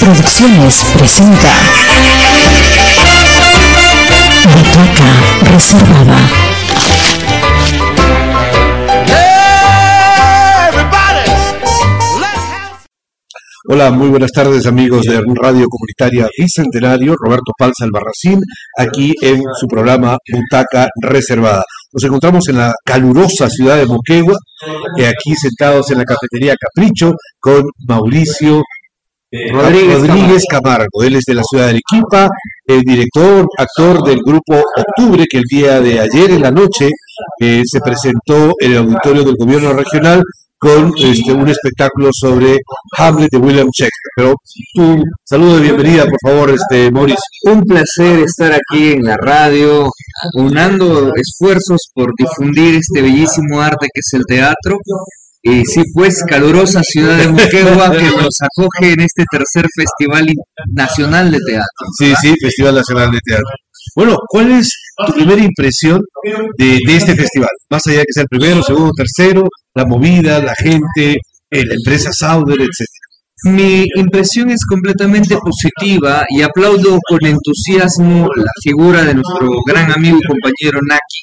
Producciones presenta Butaca Reservada. Hola, muy buenas tardes amigos de Radio Comunitaria Bicentenario, Roberto Falsa Albarracín, aquí en su programa Butaca Reservada. Nos encontramos en la calurosa ciudad de Moquegua, aquí sentados en la cafetería Capricho con Mauricio Rodríguez, Camargo. Él es de la ciudad de Arequipa, el director, actor del grupo Octubre, que el día de ayer en la noche eh, se presentó en el auditorio del gobierno regional con este, un espectáculo sobre Hamlet de William Shakespeare. Pero tu saludo de bienvenida, por favor, este, Mauricio. Un placer estar aquí en la radio, unando esfuerzos por difundir este bellísimo arte que es el teatro. Y sí, pues, calurosa ciudad de Moquegua que nos acoge en este tercer Festival Nacional de Teatro. Sí, sí, Festival Nacional de Teatro. Bueno, ¿cuál es tu primera impresión de, de este festival? Más allá de que sea el primero, segundo, tercero, la movida, la gente, eh, la empresa Sauder, etcétera. Mi impresión es completamente positiva y aplaudo con entusiasmo la figura de nuestro gran amigo y compañero Naki,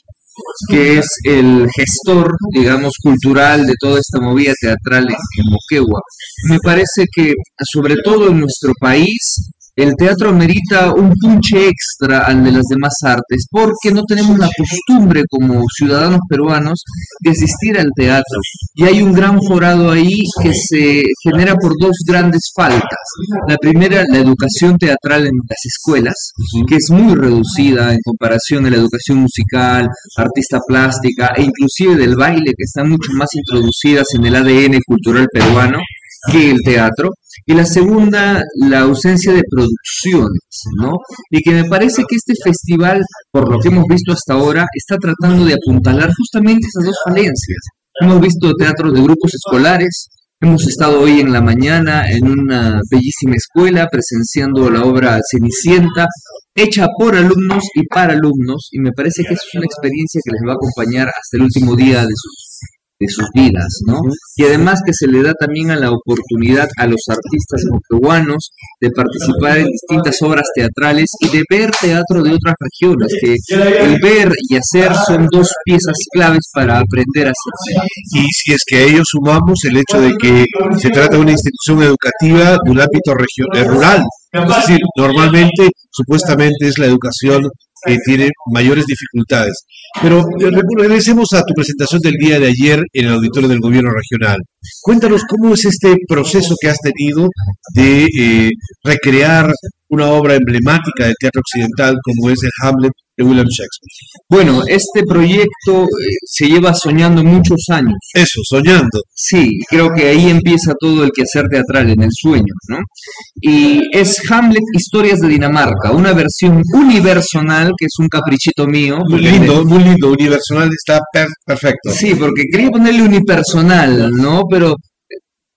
que es el gestor, digamos, cultural de toda esta movida teatral en Moquegua. Me parece que, sobre todo en nuestro país, el teatro amerita un punche extra al de las demás artes, porque no tenemos la costumbre como ciudadanos peruanos de asistir al teatro. Y hay un gran forado ahí que se genera por dos grandes faltas. La primera, la educación teatral en las escuelas, que es muy reducida en comparación a la educación musical, artista plástica e inclusive del baile, que están mucho más introducidas en el ADN cultural peruano que el teatro. Y la segunda, la ausencia de producciones, ¿no? Y que me parece que este festival, por lo que hemos visto hasta ahora, está tratando de apuntalar justamente esas dos falencias. Hemos visto teatros de grupos escolares, hemos estado hoy en la mañana en una bellísima escuela presenciando la obra Cenicienta, hecha por alumnos y para alumnos, y me parece que es una experiencia que les va a acompañar hasta el último día de sus de sus vidas, ¿no? Y además que se le da también a la oportunidad a los artistas moqueguanos de participar en distintas obras teatrales y de ver teatro de otras regiones, que el ver y hacer son dos piezas claves para aprender a hacer. Y si es que a ello sumamos el hecho de que se trata de una institución educativa de un ámbito regional, rural, es decir, normalmente, supuestamente es la educación que tiene mayores dificultades. Pero eh, regresemos a tu presentación del día de ayer en el auditorio del gobierno regional. Cuéntanos cómo es este proceso que has tenido de eh, recrear una obra emblemática del teatro occidental como es el Hamlet de William Shakespeare. Bueno, este proyecto eh, se lleva soñando muchos años. Eso, soñando. Sí, creo que ahí empieza todo el quehacer teatral, en el sueño, ¿no? Y es Hamlet Historias de Dinamarca, una versión universal, que es un caprichito mío. Muy lindo, muy lindo, universal está perfecto. Sí, porque quería ponerle unipersonal, ¿no? Pero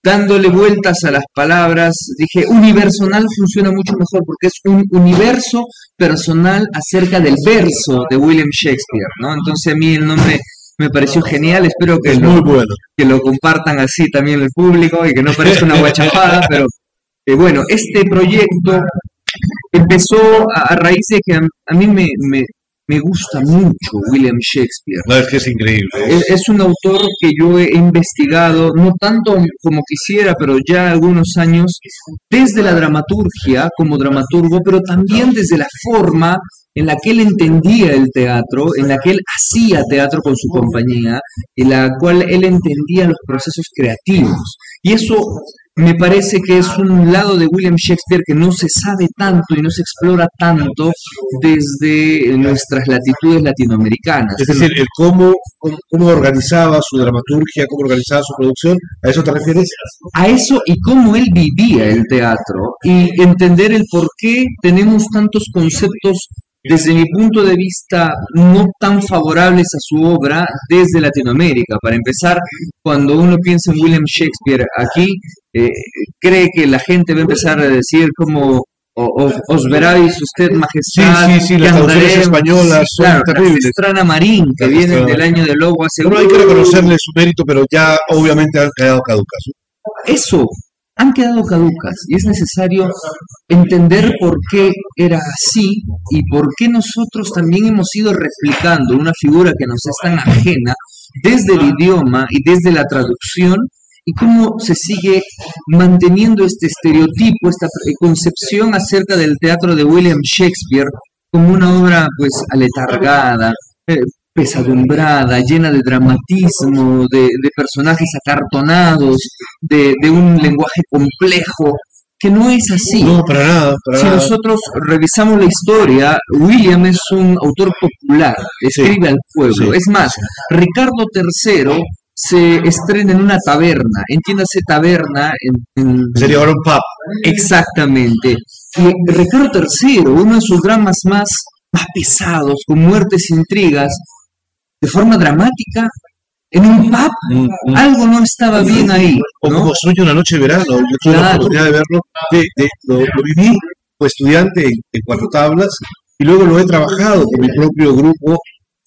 dándole vueltas a las palabras, dije, universal funciona mucho mejor porque es un universo personal acerca del verso de William Shakespeare, ¿no? Entonces a mí el nombre me pareció genial, espero que, lo, que lo compartan así también el público y que no parezca una guachapada, pero eh, bueno, este proyecto empezó a, raíz de que a, mí me, me gusta mucho William Shakespeare. No, es que es increíble. Es, un autor que yo he investigado, no tanto como quisiera, pero ya algunos años, desde la dramaturgia como dramaturgo, pero también desde la forma en la que él entendía el teatro, en la que él hacía teatro con su compañía, en la cual él entendía los procesos creativos. Y eso me parece que es un lado de William Shakespeare que no se sabe tanto y no se explora tanto desde nuestras latitudes latinoamericanas. Es decir, el cómo, cómo, organizaba su dramaturgia, cómo organizaba su producción, ¿a eso te refieres? A eso y cómo él vivía el teatro y entender el por qué tenemos tantos conceptos desde mi punto de vista, no tan favorables a su obra desde Latinoamérica. Para empezar, cuando uno piensa en William Shakespeare aquí, eh, cree que la gente va a empezar a decir como os veráis usted majestad. Sí, sí, sí, las traducciones españolas son claro, terribles. Estrana Marín, que viene del año del lobo hace Bueno, hay que reconocerle su mérito, pero ya obviamente han quedado caducas. Eso, han quedado caducas y es necesario entender por qué era así y por qué nosotros también hemos ido replicando una figura que nos es tan ajena desde el idioma y desde la traducción y cómo se sigue manteniendo este estereotipo, esta concepción acerca del teatro de William Shakespeare como una obra pues aletargada, eh, pesadumbrada, llena de dramatismo, de, personajes acartonados, de, un lenguaje complejo, que no es así. No, para nada. si nosotros revisamos la historia, William es un autor popular, escribe al pueblo. Es más, Ricardo III se estrena en una taberna, entiéndase taberna en... Sería ahora un pub. Exactamente. Y Ricardo III, uno de sus dramas más, más pesados, con muertes e intrigas, de forma dramática, en un pub, mm, mm. algo no estaba bien ahí. ¿no? Como construye una noche de verano, yo tuve la oportunidad de verlo, lo, viví como estudiante en, Cuatro Tablas y luego lo he trabajado con mi propio grupo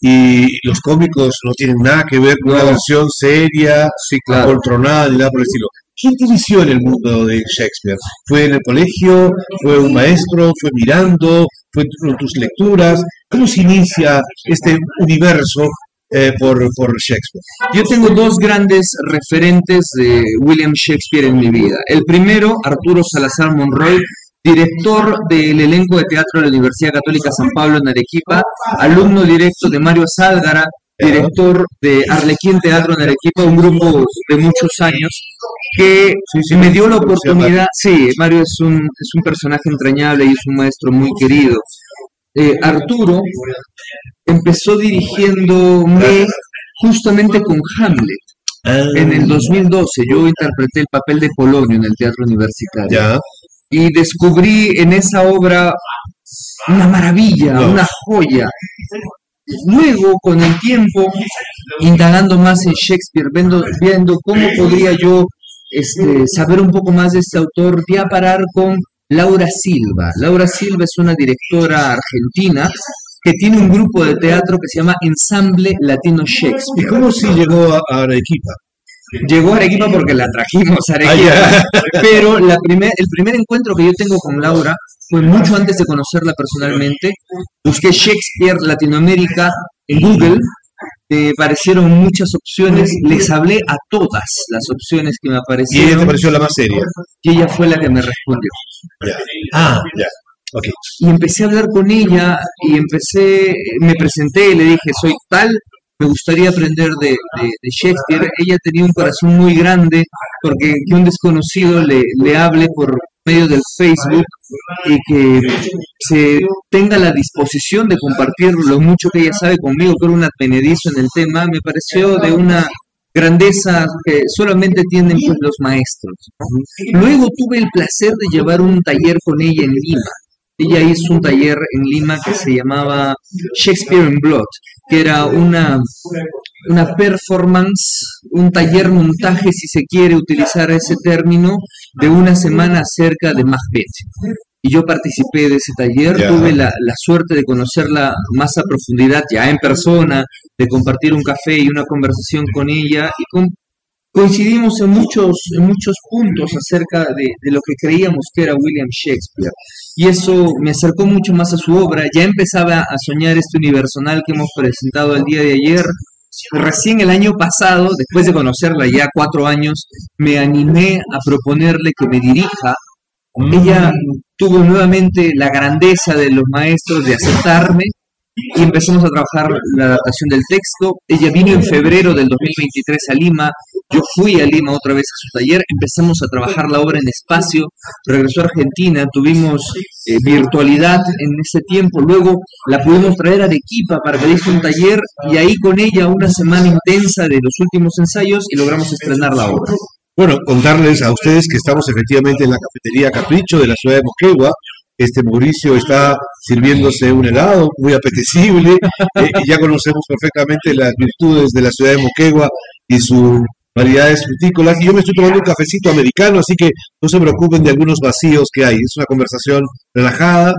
y los cómicos no tienen nada que ver con una versión seria, sí, claro. ni nada por el estilo. ¿Quién te inició en el mundo de Shakespeare? ¿Fue en el colegio? ¿Fue un maestro? ¿Fue mirando? ¿Fue tus lecturas? ¿Cómo se inicia este universo eh, por, por, Shakespeare? Yo tengo dos grandes referentes de William Shakespeare en mi vida. El primero, Arturo Salazar Monroy, director del elenco de teatro de la Universidad Católica San Pablo en Arequipa, alumno directo de Mario Sálgara, director de Arlequín Teatro en Arequipa, un grupo de muchos años, que me dio la oportunidad, sí, Mario es un, es un personaje entrañable y es un maestro muy querido. Eh, Arturo empezó dirigiéndome justamente con Hamlet. Ah. En el 2012 yo interpreté el papel de Polonio en el Teatro Universitario. Y descubrí en esa obra una maravilla, una joya. Luego, con el tiempo, indagando más en Shakespeare, viendo, viendo cómo podría yo este, saber un poco más de este autor, di a parar con Laura Silva. Laura Silva es una directora argentina que tiene un grupo de teatro que se llama Ensamble Latino Shakespeare. ¿Y cómo si llegó a Arequipa? Llegó Arequipa porque la trajimos a Arequipa. pero la primer, el primer encuentro que yo tengo con Laura fue mucho antes de conocerla personalmente. Busqué Shakespeare Latinoamérica en Google, me parecieron muchas opciones, les hablé a todas las opciones que me aparecieron. ¿Y ella te pareció la más seria? Y ella fue la que me respondió. Ah, ya. Okay. Y empecé a hablar con ella y empecé, me presenté y le dije, soy tal, me gustaría aprender de, Shakespeare. Ella tenía un corazón muy grande porque que un desconocido le, le hable por medio del Facebook y que se tenga la disposición de compartir lo mucho que ella sabe conmigo, que un advenedizo en el tema, me pareció de una grandeza que solamente tienen pues, los maestros. Luego tuve el placer de llevar un taller con ella en Lima. Ella hizo un taller en Lima que se llamaba Shakespeare in Blood, que era una, una performance, un taller montaje, si se quiere utilizar ese término, de una semana acerca de Macbeth. Y yo participé de ese taller, tuve la, la, suerte de conocerla más a profundidad, ya en persona, de compartir un café y una conversación con ella, y con, coincidimos en muchos, en muchos puntos acerca de, de, lo que creíamos que era William Shakespeare. Y eso me acercó mucho más a su obra. Ya empezaba a soñar este universal que hemos presentado el día de ayer. Recién el año pasado, después de conocerla ya cuatro años, me animé a proponerle que me dirija. Ella tuvo nuevamente la grandeza de los maestros de aceptarme y empezamos a trabajar la adaptación del texto. Ella vino en febrero del 2023 a Lima, yo fui a Lima otra vez a su taller, empezamos a trabajar la obra en espacio, regresó a Argentina, tuvimos eh, virtualidad en ese tiempo, luego la pudimos traer a Arequipa para que diera un taller. Y ahí con ella una semana intensa de los últimos ensayos y logramos estrenar la obra. Bueno, contarles a ustedes que estamos efectivamente en la cafetería Capricho de la ciudad de Moquegua, este Mauricio está sirviéndose un helado muy apetecible eh, y ya conocemos perfectamente las virtudes de la ciudad de Moquegua y sus variedades frutícolas. Y yo me estoy tomando un cafecito americano, así que no se preocupen de algunos vacíos que hay. Es una conversación relajada,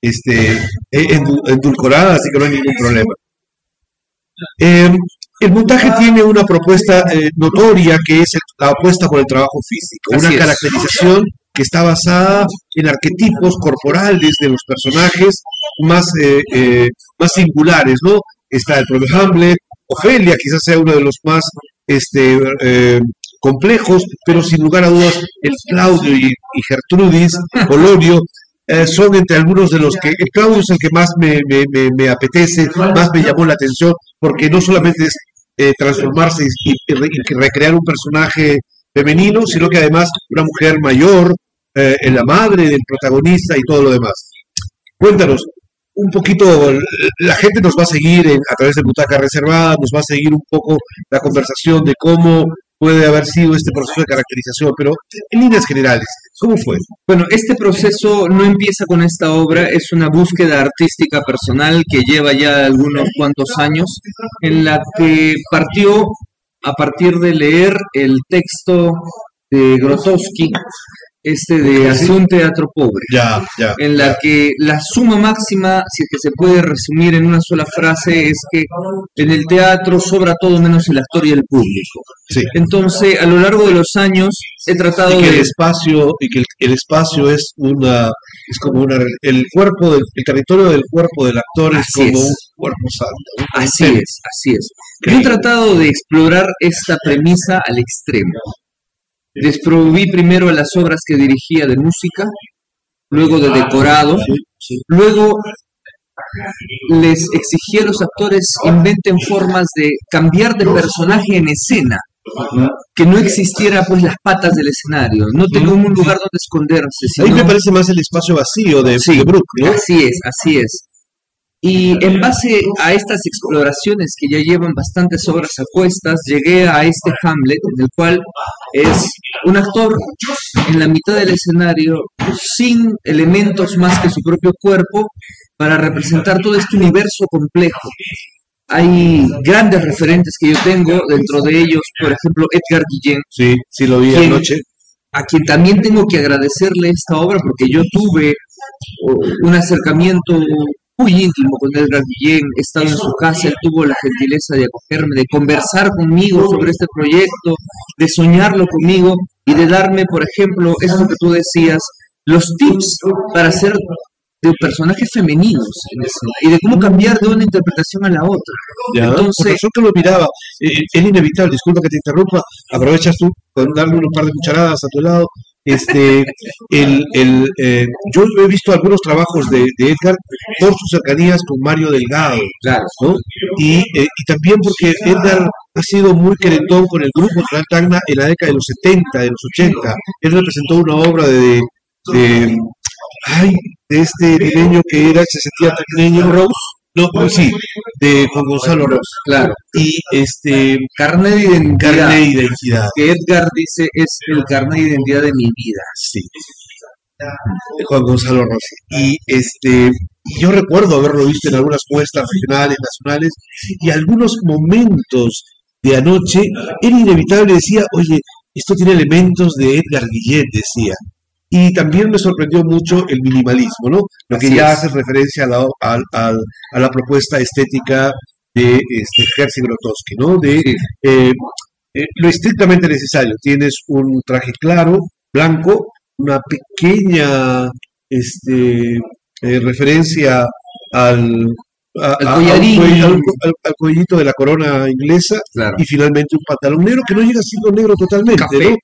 este, eh, endulcorada, así que no hay ningún problema. Em, El montaje tiene una propuesta eh, notoria que es la apuesta por el trabajo físico, Así una es. Que está basada en arquetipos corporales de los personajes más, eh, eh, más singulares, ¿no? Está el propio Hamlet, Ofelia quizás sea uno de los más este, eh, complejos, pero sin lugar a dudas el Claudio y, y Gertrudis, Polonio, eh, son entre algunos de los que, el Claudio es el que más me, me, me, apetece, más me llamó la atención, porque no solamente es eh, transformarse y recrear un personaje femenino, sino que además una mujer mayor, eh, en la madre del protagonista y todo lo demás. Cuéntanos, un poquito, la gente nos va a seguir en- a través de Butaca Reservada, nos va a seguir un poco la conversación de cómo puede haber sido este proceso de caracterización, pero en líneas generales, ¿cómo fue? Bueno, este proceso no empieza con esta obra, es una búsqueda artística personal que lleva ya algunos cuantos años, en la que partió a partir de leer el texto de Grotowski, este de Hacia un teatro pobre, Ya, ya. en la que la suma máxima, si es que se puede resumir en una sola frase, es que en el teatro sobra todo menos el actor y el público. Sí. Entonces, a lo largo de los años, he tratado Y que el espacio, y que el, el espacio es una, es como una, el cuerpo del, el territorio del cuerpo del actor es como es. un cuerpo santo. Así es, así es. Yo he tratado de explorar esta premisa al extremo. Desproví primero las obras que dirigía de música, luego de decorado, luego les exigí a los actores inventen formas de cambiar de personaje en escena, que no existiera pues las patas del escenario, no tengo un lugar donde esconderse, Ahí sino me parece más el espacio vacío de, Sí. de Brook, ¿no? Así es, así es. Y en base a estas exploraciones que ya llevan bastantes obras a cuestas, llegué a este Hamlet, en el cual es un actor en la mitad del escenario sin elementos más que su propio cuerpo para representar todo este universo complejo. Hay grandes referentes que yo tengo, dentro de ellos, por ejemplo, Edgar Guillén, Sí, sí lo vi anoche. a quien también tengo que agradecerle esta obra porque yo tuve oh, un acercamiento muy íntimo con Edgar Guillén, he estado en su casa, él tuvo la gentileza de acogerme, de conversar conmigo sobre este proyecto, de soñarlo conmigo y de darme, por ejemplo, eso que tú decías, los tips para hacer de personajes femeninos en y de cómo cambiar de una interpretación a la otra. Ya, Entonces- razón que lo miraba, eh, es inevitable, disculpa que te interrumpa, aprovechas tú con darle un par de cucharadas a tu lado. Este, el, el, eh, yo he visto algunos trabajos de, Edgar por sus cercanías con Mario Delgado. ¿no? Y, eh, y también porque Edgar ha sido muy querendón con el grupo Real Tacna en la década de los 70, de los 80. Él representó una obra de, de, ay, de este niño que era, se sentía tacneño, Rose. No, pues sí, de Juan Gonzalo Rose. Claro. Y este, Carnet de identidad. carne de identidad. que Edgar dice es el carnet de identidad de mi vida. Sí. De Juan Gonzalo Rossi. Y este, yo recuerdo haberlo visto en algunas muestras regionales, nacionales, y algunos momentos de anoche, era inevitable, decía, oye, esto tiene elementos de Edgar Guillet, decía. Y también me sorprendió mucho el minimalismo, ¿no? Lo que Así ya es. hace referencia a la, al- al- a la propuesta estética de este, Jerzy Grotowski, ¿no? De eh, eh, lo estrictamente necesario. Tienes un traje claro, blanco, una pequeña este, eh, referencia al, a- Al a- a collarín. al, al- al cuellito de la corona inglesa Claro. y finalmente un pantalón negro que no llega siendo negro totalmente, Café. ¿no?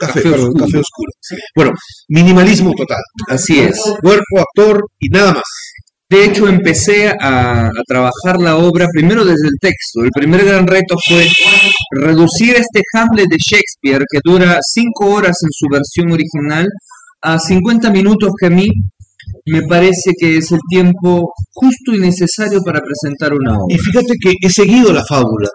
Café, Café perdón, oscuro. café oscuro. Bueno, minimalismo total. Así es. Cuerpo, actor y nada más. De hecho, empecé a, a trabajar la obra primero desde el texto. El primer gran reto fue reducir este Hamlet de Shakespeare, que dura cinco horas en su versión original, a 50 minutos que a mí me parece que es el tiempo justo y necesario para presentar una Y obra. fíjate que he seguido la fábula.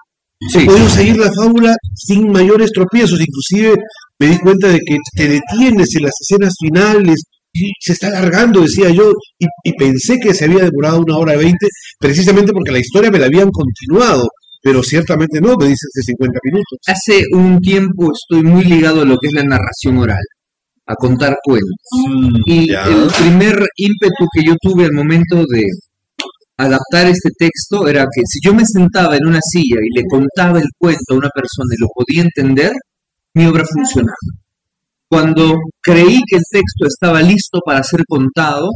Sí, He podido seguir la fábula sin mayores tropiezos. Inclusive me di cuenta de que te detienes en las escenas finales y se está alargando, decía yo, y, y pensé que se había demorado una hora y veinte, precisamente porque la historia me la habían continuado, pero ciertamente no, me dices de 50 minutos. Hace un tiempo estoy muy ligado a lo que es la narración oral, a contar cuentos. Y Ya. el primer ímpetu que yo tuve al momento de adaptar este texto era que si yo me sentaba en una silla y le contaba el cuento a una persona y lo podía entender, mi obra funcionaba. Cuando creí que el texto estaba listo para ser contado,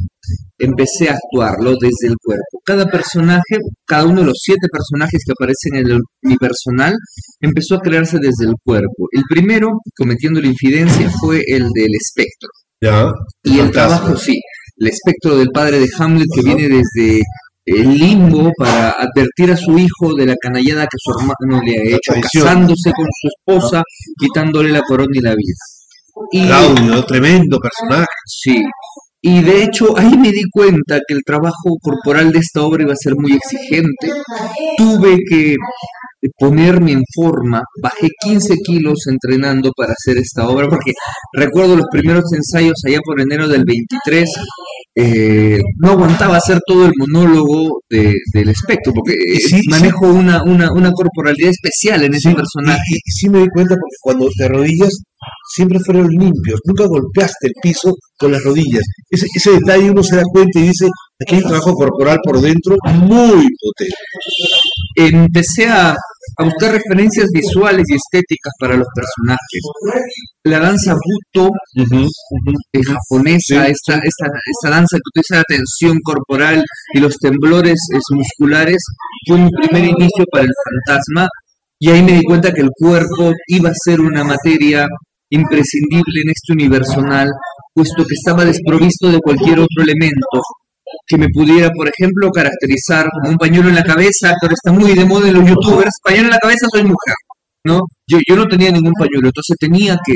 empecé a actuarlo desde el cuerpo. Cada personaje, cada uno de los siete personajes que aparecen en el unipersonal, empezó a crearse desde el cuerpo. El primero, cometiendo la infidencia, fue el del espectro. Ya. Y el Fantasma. trabajo, sí, el espectro del padre de Hamlet que viene desde el limbo para advertir a su hijo de la canallada que su hermano le ha hecho, casándose con su esposa, quitándole la corona y la vida. Y, Claudio, tremendo personaje. sí, y de hecho ahí me di cuenta que el trabajo corporal de esta obra iba a ser muy exigente. Tuve que ponerme en forma, bajé 15 kilos entrenando para hacer esta obra, porque recuerdo los primeros ensayos allá por enero del 23, eh, no aguantaba hacer todo el monólogo de- del espectro, porque sí. manejo Una, una, una corporalidad especial en ese Sí, personaje. Y, y sí me di cuenta porque cuando te arrodillas siempre fueron limpios, nunca golpeaste el piso con las rodillas. Ese, ese detalle uno se da cuenta y dice, aquí hay un trabajo corporal por dentro muy potente. empecé a, a buscar referencias visuales y estéticas para los personajes. La danza buto eh, japonesa, Sí, esta, esta, esta danza que utiliza la tensión corporal y los temblores es, musculares, fue mi primer inicio para el fantasma y ahí me di cuenta que el cuerpo iba a ser una materia imprescindible en este universal, puesto que estaba desprovisto de cualquier otro elemento que me pudiera, por ejemplo, caracterizar como un pañuelo en la cabeza, que ahora está muy de moda en los youtubers, pañuelo en la cabeza soy mujer, ¿no? Yo, yo no tenía ningún pañuelo, entonces tenía que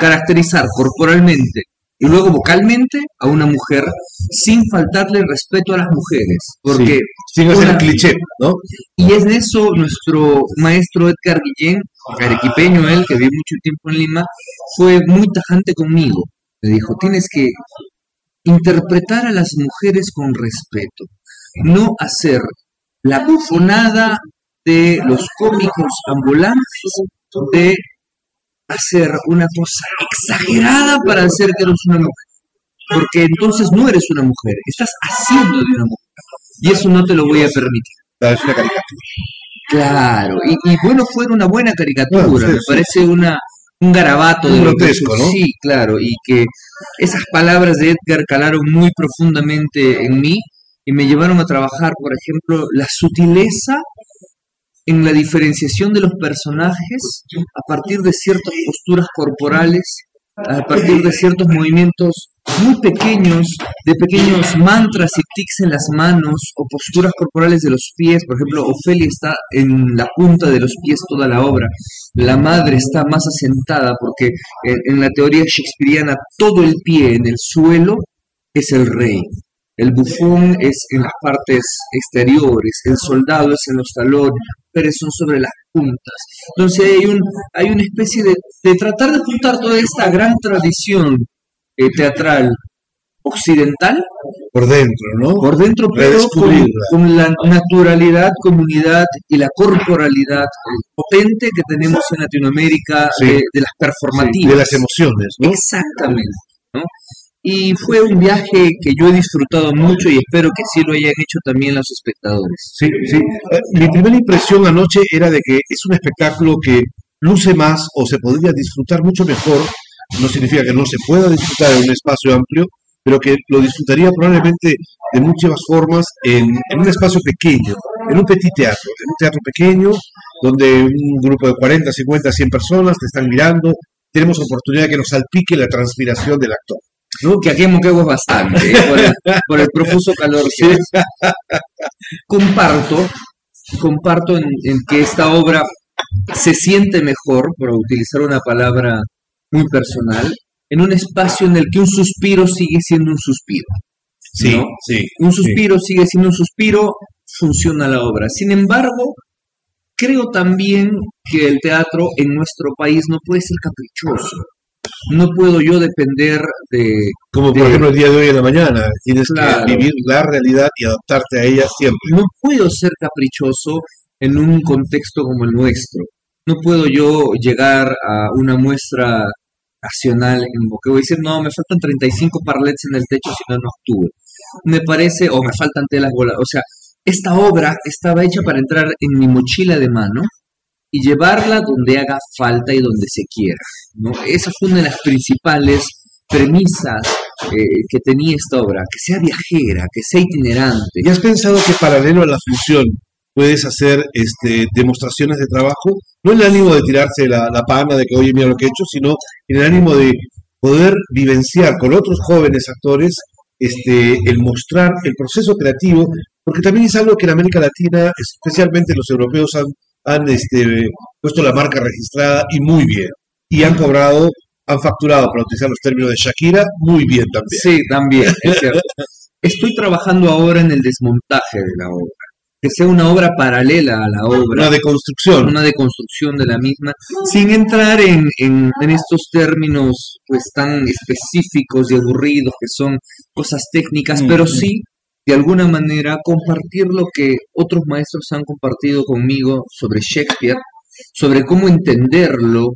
caracterizar corporalmente y luego vocalmente a una mujer sin faltarle respeto a las mujeres, porque Sin hacer Una- el cliché, ¿no? y es de eso nuestro maestro Edgar Guillén, arequipeño él, que vive mucho tiempo en Lima, fue muy tajante conmigo. Me dijo, tienes que interpretar a las mujeres con respeto, no hacer la bufonada de los cómicos ambulantes, de hacer una cosa exagerada para hacer que eres una mujer. Porque entonces no eres una mujer, estás haciendo de una mujer. Y eso no te lo voy a permitir. Es una caricatura. Claro, y, y bueno, fue una buena caricatura, Bueno, sí, me sí. parece una, un garabato de Un lo que grotesco, ¿no? Sí, claro, y que esas palabras de Edgar calaron muy profundamente en mí y me llevaron a trabajar, por ejemplo, la sutileza en la diferenciación de los personajes a partir de ciertas posturas corporales, a partir de ciertos movimientos muy pequeños, de pequeños mantras y tics en las manos o posturas corporales de los pies. Por ejemplo, Ofelia está en la punta de los pies toda la obra. La madre está más asentada porque en, en la teoría shakespeariana todo el pie en el suelo es el rey. El bufón es en las partes exteriores, el soldado es en los talones, pero son sobre las puntas. Entonces hay, un, hay una especie de, de tratar de juntar toda esta gran tradición eh, teatral occidental Por dentro, ¿no? por dentro, pero con, con la naturalidad, comunidad y la corporalidad eh, potente que tenemos en Latinoamérica Sí. de, de las performativas. de las emociones, ¿no? Exactamente. ¿no? Y fue un viaje que yo he disfrutado mucho y espero que sí lo hayan hecho también los espectadores. Sí, sí. Eh, Mi primera impresión anoche era de que es un espectáculo que luce más o se podría disfrutar mucho mejor. No significa que no se pueda disfrutar en un espacio amplio, pero que lo disfrutaría probablemente de muchas formas en, en un espacio pequeño, en un petit teatro, en un teatro pequeño, donde un grupo de 40, 50, 100 personas te están mirando, tenemos oportunidad de que nos salpique la transpiración del actor. ¿No? Que aquí en Moquegua es bastante, ¿eh? por, el, por el profuso calor que. Comparto, comparto en, en que esta obra se siente mejor, por utilizar una palabra muy personal, en un espacio en el que un suspiro sigue siendo un suspiro. Sí, ¿no? sí. Un suspiro sigue siendo un suspiro, funciona la obra. Sin embargo, creo también que el teatro en nuestro país no puede ser caprichoso. No puedo yo depender de... Como por de- ejemplo el día de hoy en la mañana, tienes Claro. que vivir la realidad y adaptarte a ella siempre. No puedo ser caprichoso en un contexto como el nuestro. No puedo yo llegar a una muestra nacional en Moquegua y decir, no, me faltan 35 parlets en el techo si no, no actúo. me parece, o me faltan telas bolas, o sea, esta obra estaba hecha para entrar en mi mochila de mano y llevarla donde haga falta y donde se quiera. ¿no? Esa fue una de las principales premisas eh, que tenía esta obra, que sea viajera, que sea itinerante. ¿Y has pensado que paralelo a la función puedes hacer este, demostraciones de trabajo? No en el ánimo de tirarse la, la pana de que, oye, mira lo que he hecho, sino en el ánimo de poder vivenciar con otros jóvenes actores este, el mostrar el proceso creativo, porque también es algo que en América Latina, especialmente los europeos, han, han este, puesto la marca registrada y muy bien. Y han cobrado, han facturado, para utilizar los términos de Shakira, muy bien también. Sí, también, es cierto. Estoy trabajando ahora en el desmontaje de la obra, que sea una obra paralela a la obra. Una deconstrucción. una deconstrucción de la misma, sin entrar en, en- en estos términos pues tan específicos y aburridos que son cosas técnicas, pero Ujú. sí de alguna manera compartir lo que otros maestros han compartido conmigo sobre Shakespeare, sobre cómo entenderlo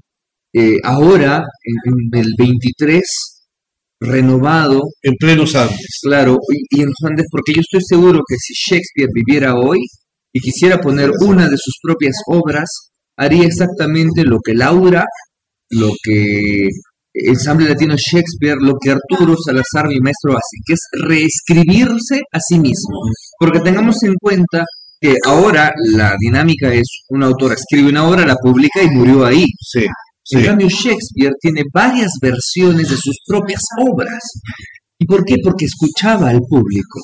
eh, ahora en, en el 23 renovado En plenos Andes. Claro, y, y en los Andes, porque yo estoy seguro que si Shakespeare viviera hoy y quisiera poner una de sus propias obras, haría exactamente lo que Laura, lo que Ensamble Latino Shakespeare, lo que Arturo Salazar, mi maestro, hace, que es reescribirse a sí mismo. Porque tengamos en cuenta que ahora la dinámica es un autor escribe una obra, la publica y murió ahí. Sí, En cambio, Shakespeare tiene varias versiones de sus propias obras. ¿Y por qué? Porque escuchaba al público.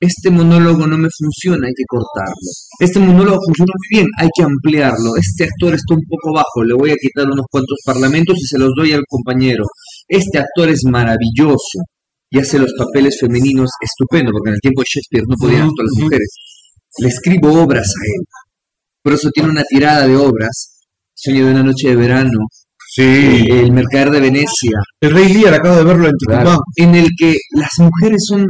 Este monólogo no me funciona, hay que cortarlo. Este monólogo funciona muy bien, hay que ampliarlo. Este actor está un poco bajo, le voy a quitar unos cuantos parlamentos y se los doy al compañero. Este actor es maravilloso y hace los papeles femeninos estupendo, porque en el tiempo de Shakespeare no podían actuar las mujeres. Le escribo obras a él. Por eso tiene una tirada de obras. Sueño de una noche de verano, Sí. El Mercader de Venecia, El Rey Lear, acabo de verlo en Tucumán. en el que las mujeres son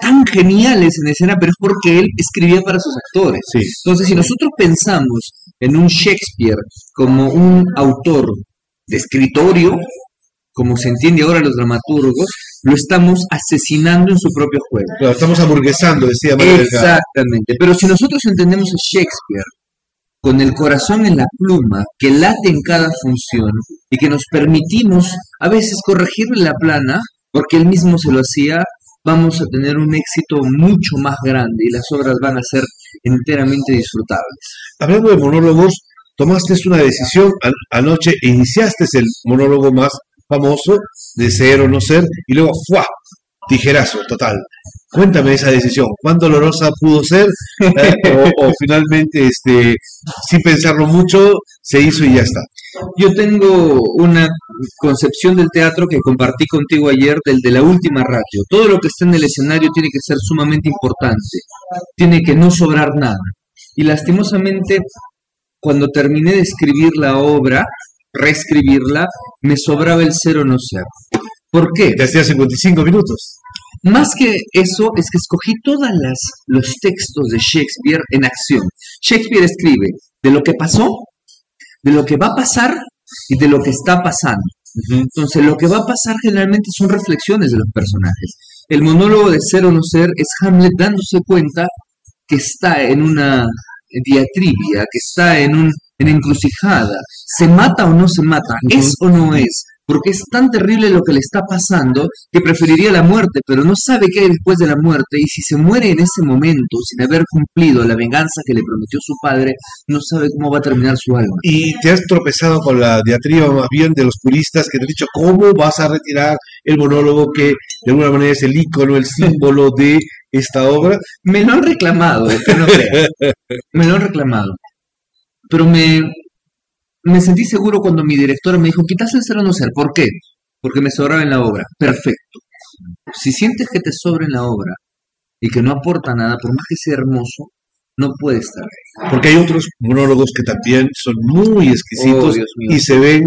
tan geniales en escena, pero es porque él escribía para sus actores. Sí. Entonces, si nosotros pensamos en un Shakespeare como un autor de escritorio, como se entiende ahora los dramaturgos, lo estamos asesinando en su propio juego. Claro, estamos hamburguesando, decía. Exactamente. Pero si nosotros entendemos a Shakespeare con el corazón en la pluma, que late en cada función y que nos permitimos a veces corregirle la plana, porque él mismo se lo hacía, vamos a tener un éxito mucho más grande y las obras van a ser enteramente disfrutables. Hablando de monólogos, tomaste una decisión an- anoche iniciaste el monólogo más famoso de ser o no ser y luego ¡fua! Tijerazo total. Cuéntame esa decisión. ¿Cuán dolorosa pudo ser? Eh, o, o finalmente, este, sin pensarlo mucho, se hizo y ya está. Yo tengo una concepción del teatro que compartí contigo ayer del de la última ratio. Todo lo que está en el escenario tiene que ser sumamente importante, tiene que no sobrar nada. Y lastimosamente, cuando terminé de escribir la obra, reescribirla, me sobraba el ser o no ser. ¿Por qué? Te hacía 55 minutos. Más que eso, es que escogí todos los textos de Shakespeare en acción. Shakespeare escribe de lo que pasó, de lo que va a pasar y de lo que está pasando. Entonces, lo que va a pasar generalmente son reflexiones de los personajes. El monólogo de ser o no ser es Hamlet dándose cuenta que está en una diatribia, que está en un en encrucijada. ¿Se mata o no se mata? ¿Es o no es? Porque es tan terrible lo que le está pasando que preferiría la muerte, pero no sabe qué hay después de la muerte y si se muere en ese momento sin haber cumplido la venganza que le prometió su padre, no sabe cómo va a terminar su alma. Y te has tropezado con la diatriba más bien de los puristas que te han dicho cómo vas a retirar el monólogo que de alguna manera es el ícono, el símbolo de esta obra. Me lo han reclamado, que no creas. Me lo han reclamado. Pero me, me sentí seguro cuando mi directora me dijo, quitas el ser o no ser. ¿Por qué? Porque me sobraba en la obra. Perfecto. Si sientes que te sobra en la obra y que no aporta nada, por más que sea hermoso, no puede estar ahí. Porque hay otros monólogos que también son muy exquisitos Oh, mío. y se ven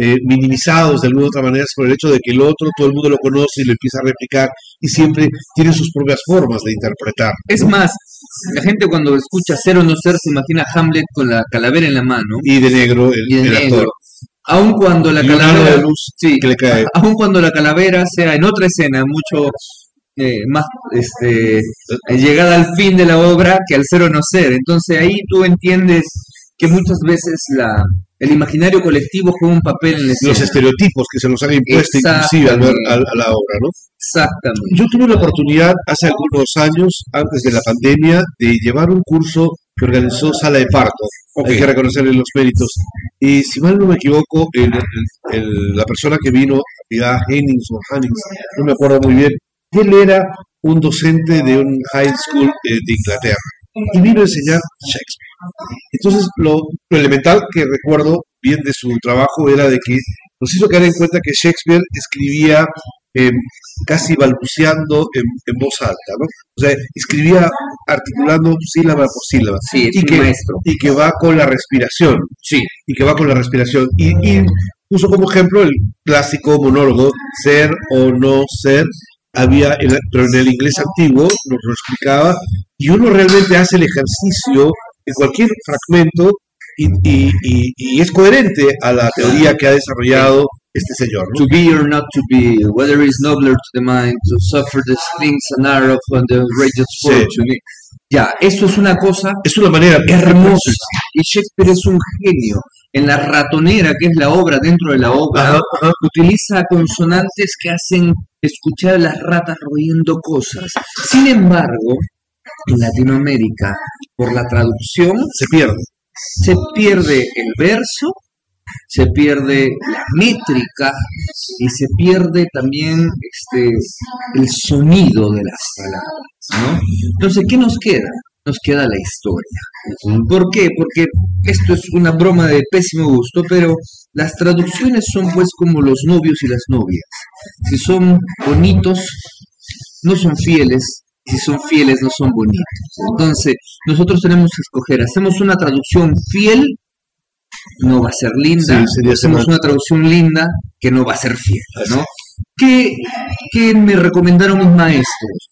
eh, minimizados de alguna u otra manera por el hecho de que el otro todo el mundo lo conoce y lo empieza a replicar y siempre tiene sus propias formas de interpretar. Es más, la gente cuando escucha ser o no ser se imagina a Hamlet con la calavera en la mano Y de negro el, y de el negro. actor. Aun cuando la Y calavera de luz sí, que le cae. aun cuando la calavera sea en otra escena mucho eh, más este, llegada al fin de la obra que al ser o no ser. Entonces ahí tú entiendes que muchas veces la, el imaginario colectivo juega un papel en Los escena. estereotipos que se nos han impuesto inclusive al ver a, a la obra, ¿no? Exactamente. Yo tuve la oportunidad hace algunos años, antes de la pandemia, de llevar un curso que organizó Sala de Parto. Hay que reconocerle los méritos. Y si mal no me equivoco, el- el- el- la persona que vino, ya Hennings o Hannings, no me acuerdo muy bien, él era un docente de un high school eh, de Inglaterra y vino a enseñar Shakespeare. Entonces, lo, lo elemental que recuerdo bien de su trabajo era de que nos hizo caer en cuenta que Shakespeare escribía eh, casi balbuceando en, en voz alta, ¿no? O sea, escribía articulando sílaba por sílaba. Sí, y que, y que va con la respiración, sí, y que va con la respiración. Y, y puso como ejemplo el clásico monólogo, ser o no ser, había, pero en el inglés antiguo nos lo explicaba, y uno realmente hace el ejercicio en cualquier fragmento y, y- y- y es coherente a la teoría que ha desarrollado este señor. ¿no? To be or not to be, whether it's nobler to the mind, to suffer the slings and arrow from the Sí. fortune. Ya, esto es una cosa Es una manera hermosa. Y Shakespeare es un genio. En la ratonera, que es la obra dentro de la obra, Ajá, ajá. utiliza consonantes que hacen escuchar a las ratas royendo cosas. Sin embargo, en Latinoamérica, por la traducción, Se pierde. se pierde el verso, se pierde la métrica y se pierde también este, el sonido de las palabras. ¿no? Entonces, ¿qué nos queda? Nos queda la historia. ¿Por qué? Porque esto es una broma de pésimo gusto, pero las traducciones son pues como los novios y las novias. Si son bonitos, no son fieles, si son fieles, no son bonitos. Entonces, nosotros tenemos que escoger, hacemos una traducción fiel, no va a ser linda, Sí, hacemos una traducción linda, que no va a ser fiel, ¿no? ¿Qué, qué me recomendaron mis maestros?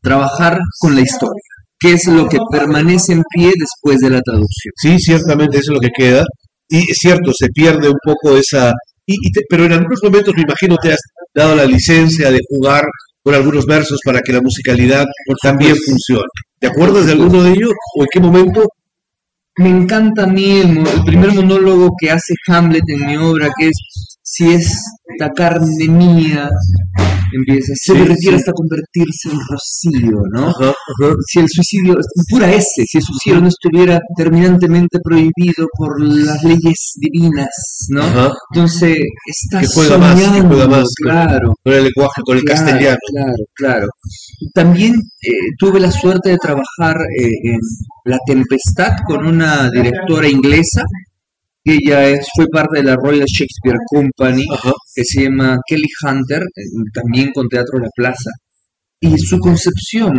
Trabajar con la historia, que es lo que permanece en pie después de la traducción. Sí, ciertamente eso es lo que queda. Y es cierto, se pierde un poco esa... Y, y te- pero en algunos momentos me imagino te has dado la licencia de jugar con algunos versos para que la musicalidad también funcione. ¿Te acuerdas de alguno de ellos? ¿O en qué momento? Me encanta a mí el, el primer monólogo que hace Hamlet en mi obra, que es si esta carne mía empieza, se Sí, derritiera sí. hasta convertirse en rocío, ¿no? Ajá, ajá. Si el suicidio, pura S, si el suicidio no estuviera terminantemente prohibido por las leyes divinas, ¿no? Ajá. Entonces, está Que juega más, que soñando, juega más, claro. Con el lenguaje, con el Claro, castellano. Claro, claro. También eh, tuve la suerte de trabajar eh, en La Tempestad con una directora inglesa. Ella es, fue parte de la Royal Shakespeare Company, Ajá. que se llama Kelly Hunter, eh, también con Teatro La Plaza. Y su concepción,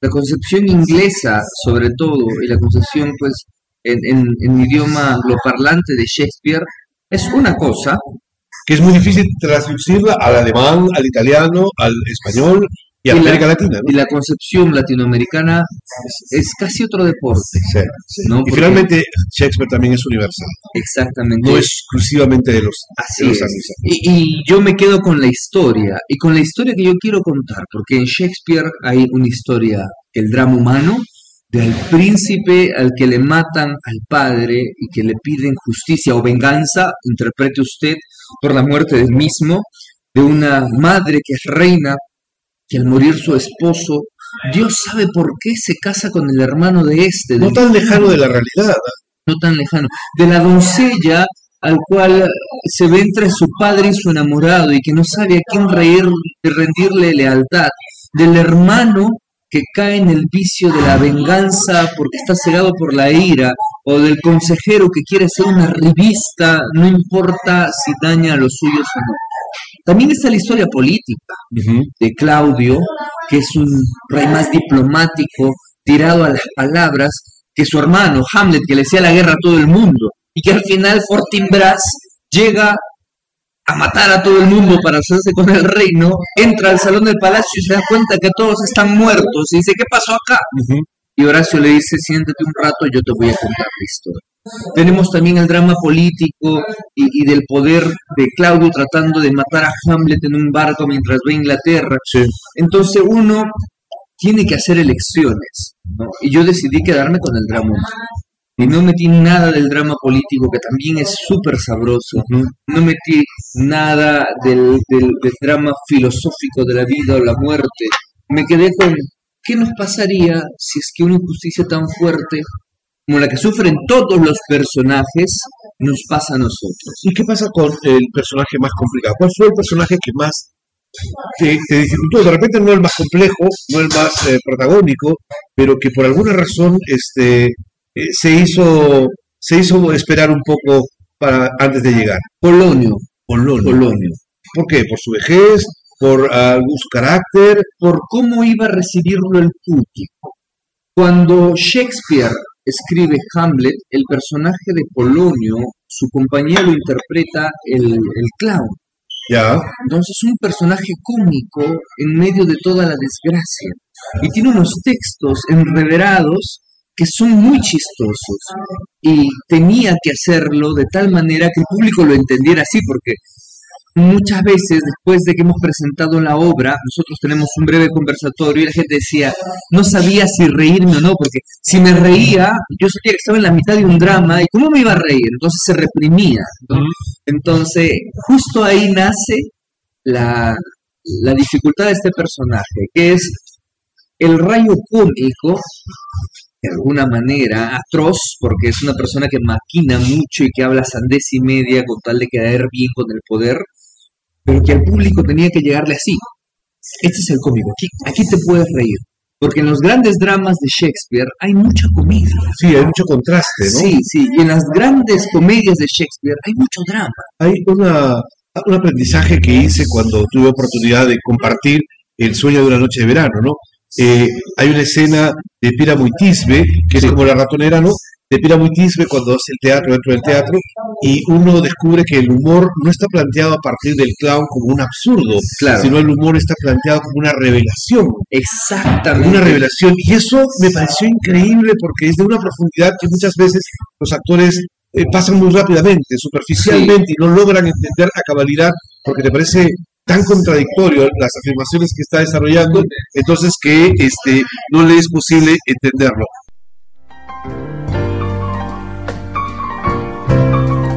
la concepción inglesa sobre todo, y la concepción pues en, en, en idioma angloparlante de Shakespeare, es una cosa, Que es muy difícil traducirla al alemán, al italiano, al español y la- América Latina. ¿no? y la concepción latinoamericana es, es casi otro deporte, Sí, sí. ¿no? Y finalmente Shakespeare también es universal. exactamente. No exclusivamente de los, Así de los es. anglosajones. Y, y yo me quedo con la historia, y con la historia que yo quiero contar, porque en Shakespeare hay una historia, el drama humano, del príncipe al que le matan al padre y que le piden justicia o venganza, interprete usted, por la muerte del mismo, de una madre que es reina, que al morir su esposo, Dios sabe por qué se casa con el hermano de este. No tan lejano de la realidad. no tan lejano, de la doncella al cual se ve entre su padre y su enamorado y que no sabe a quién reír, de rendirle lealtad, del hermano que cae en el vicio de la venganza porque está cegado por la ira, o del consejero que quiere ser una revista, no importa si daña a los suyos o no. También está la historia política de Claudio, que es un rey más diplomático, tirado a las palabras, que su hermano Hamlet, que le hacía la guerra a todo el mundo, y que al final Fortinbras llega a matar a todo el mundo para hacerse con el reino, entra al salón del palacio y se da cuenta que todos están muertos, y dice, ¿qué pasó acá? Y Horacio le dice, siéntate un rato, yo te voy a contar la historia. Tenemos también el drama político y, y del poder de Claudio tratando de matar a Hamlet en un barco mientras va a Inglaterra. Sí. Entonces uno tiene que hacer elecciones, ¿no? Y yo decidí quedarme con el drama humano. Y no metí nada del drama político, que también es súper sabroso, ¿no? No metí nada del, del, del drama filosófico de la vida o la muerte. Me quedé con qué nos pasaría si es que una injusticia tan fuerte como la que sufren todos los personajes nos pasa a nosotros. ¿Y qué pasa con el personaje más complicado? ¿Cuál fue el personaje que más te, te dificultó? De repente no el más complejo, no el más eh, protagónico, pero que por alguna razón este, eh, se, hizo, se hizo esperar un poco para, antes de llegar. Polonio, Polonio. Polonio. ¿Por qué? ¿Por su vejez? ¿Por algún su carácter? por cómo iba a recibirlo el público. Cuando Shakespeare escribe Hamlet, el personaje de Polonio, su compañero lo interpreta el, el clown. Ya. Entonces un personaje cómico en medio de toda la desgracia. Y tiene unos textos enreverados que son muy chistosos. Y tenía que hacerlo de tal manera que el público lo entendiera así, porque muchas veces después de que hemos presentado la obra, nosotros tenemos un breve conversatorio y la gente decía, no sabía si reírme o no, porque si me reía, yo sentía que estaba en la mitad de un drama y cómo me iba a reír, entonces se reprimía. ¿no? Entonces, justo ahí nace la, la dificultad de este personaje, que es el rayo cómico, de alguna manera atroz, porque es una persona que maquina mucho y que habla sandez y media con tal de quedar bien con el poder, pero que al público tenía que llegarle así. Este es el cómico, aquí, aquí te puedes reír. Porque en los grandes dramas de Shakespeare hay mucha comedia. Sí, hay mucho contraste, ¿no? Sí, sí, y en las grandes comedias de Shakespeare hay mucho drama. Hay una, un aprendizaje que hice cuando tuve oportunidad de compartir El sueño de una noche de verano, ¿no? Eh, hay una escena de Piramuitisbe, que es como la ratonera, ¿no? De Piramuitisbe cuando hace el teatro dentro del teatro, y uno descubre que el humor no está planteado a partir del clown como un absurdo, Claro. sino el humor está planteado como una revelación, Exactamente. una revelación. Y eso me pareció increíble porque es de una profundidad que muchas veces los actores eh, pasan muy rápidamente, superficialmente, y no logran entender a cabalidad porque te parece tan contradictorio las afirmaciones que está desarrollando, entonces que este, no le es posible entenderlo.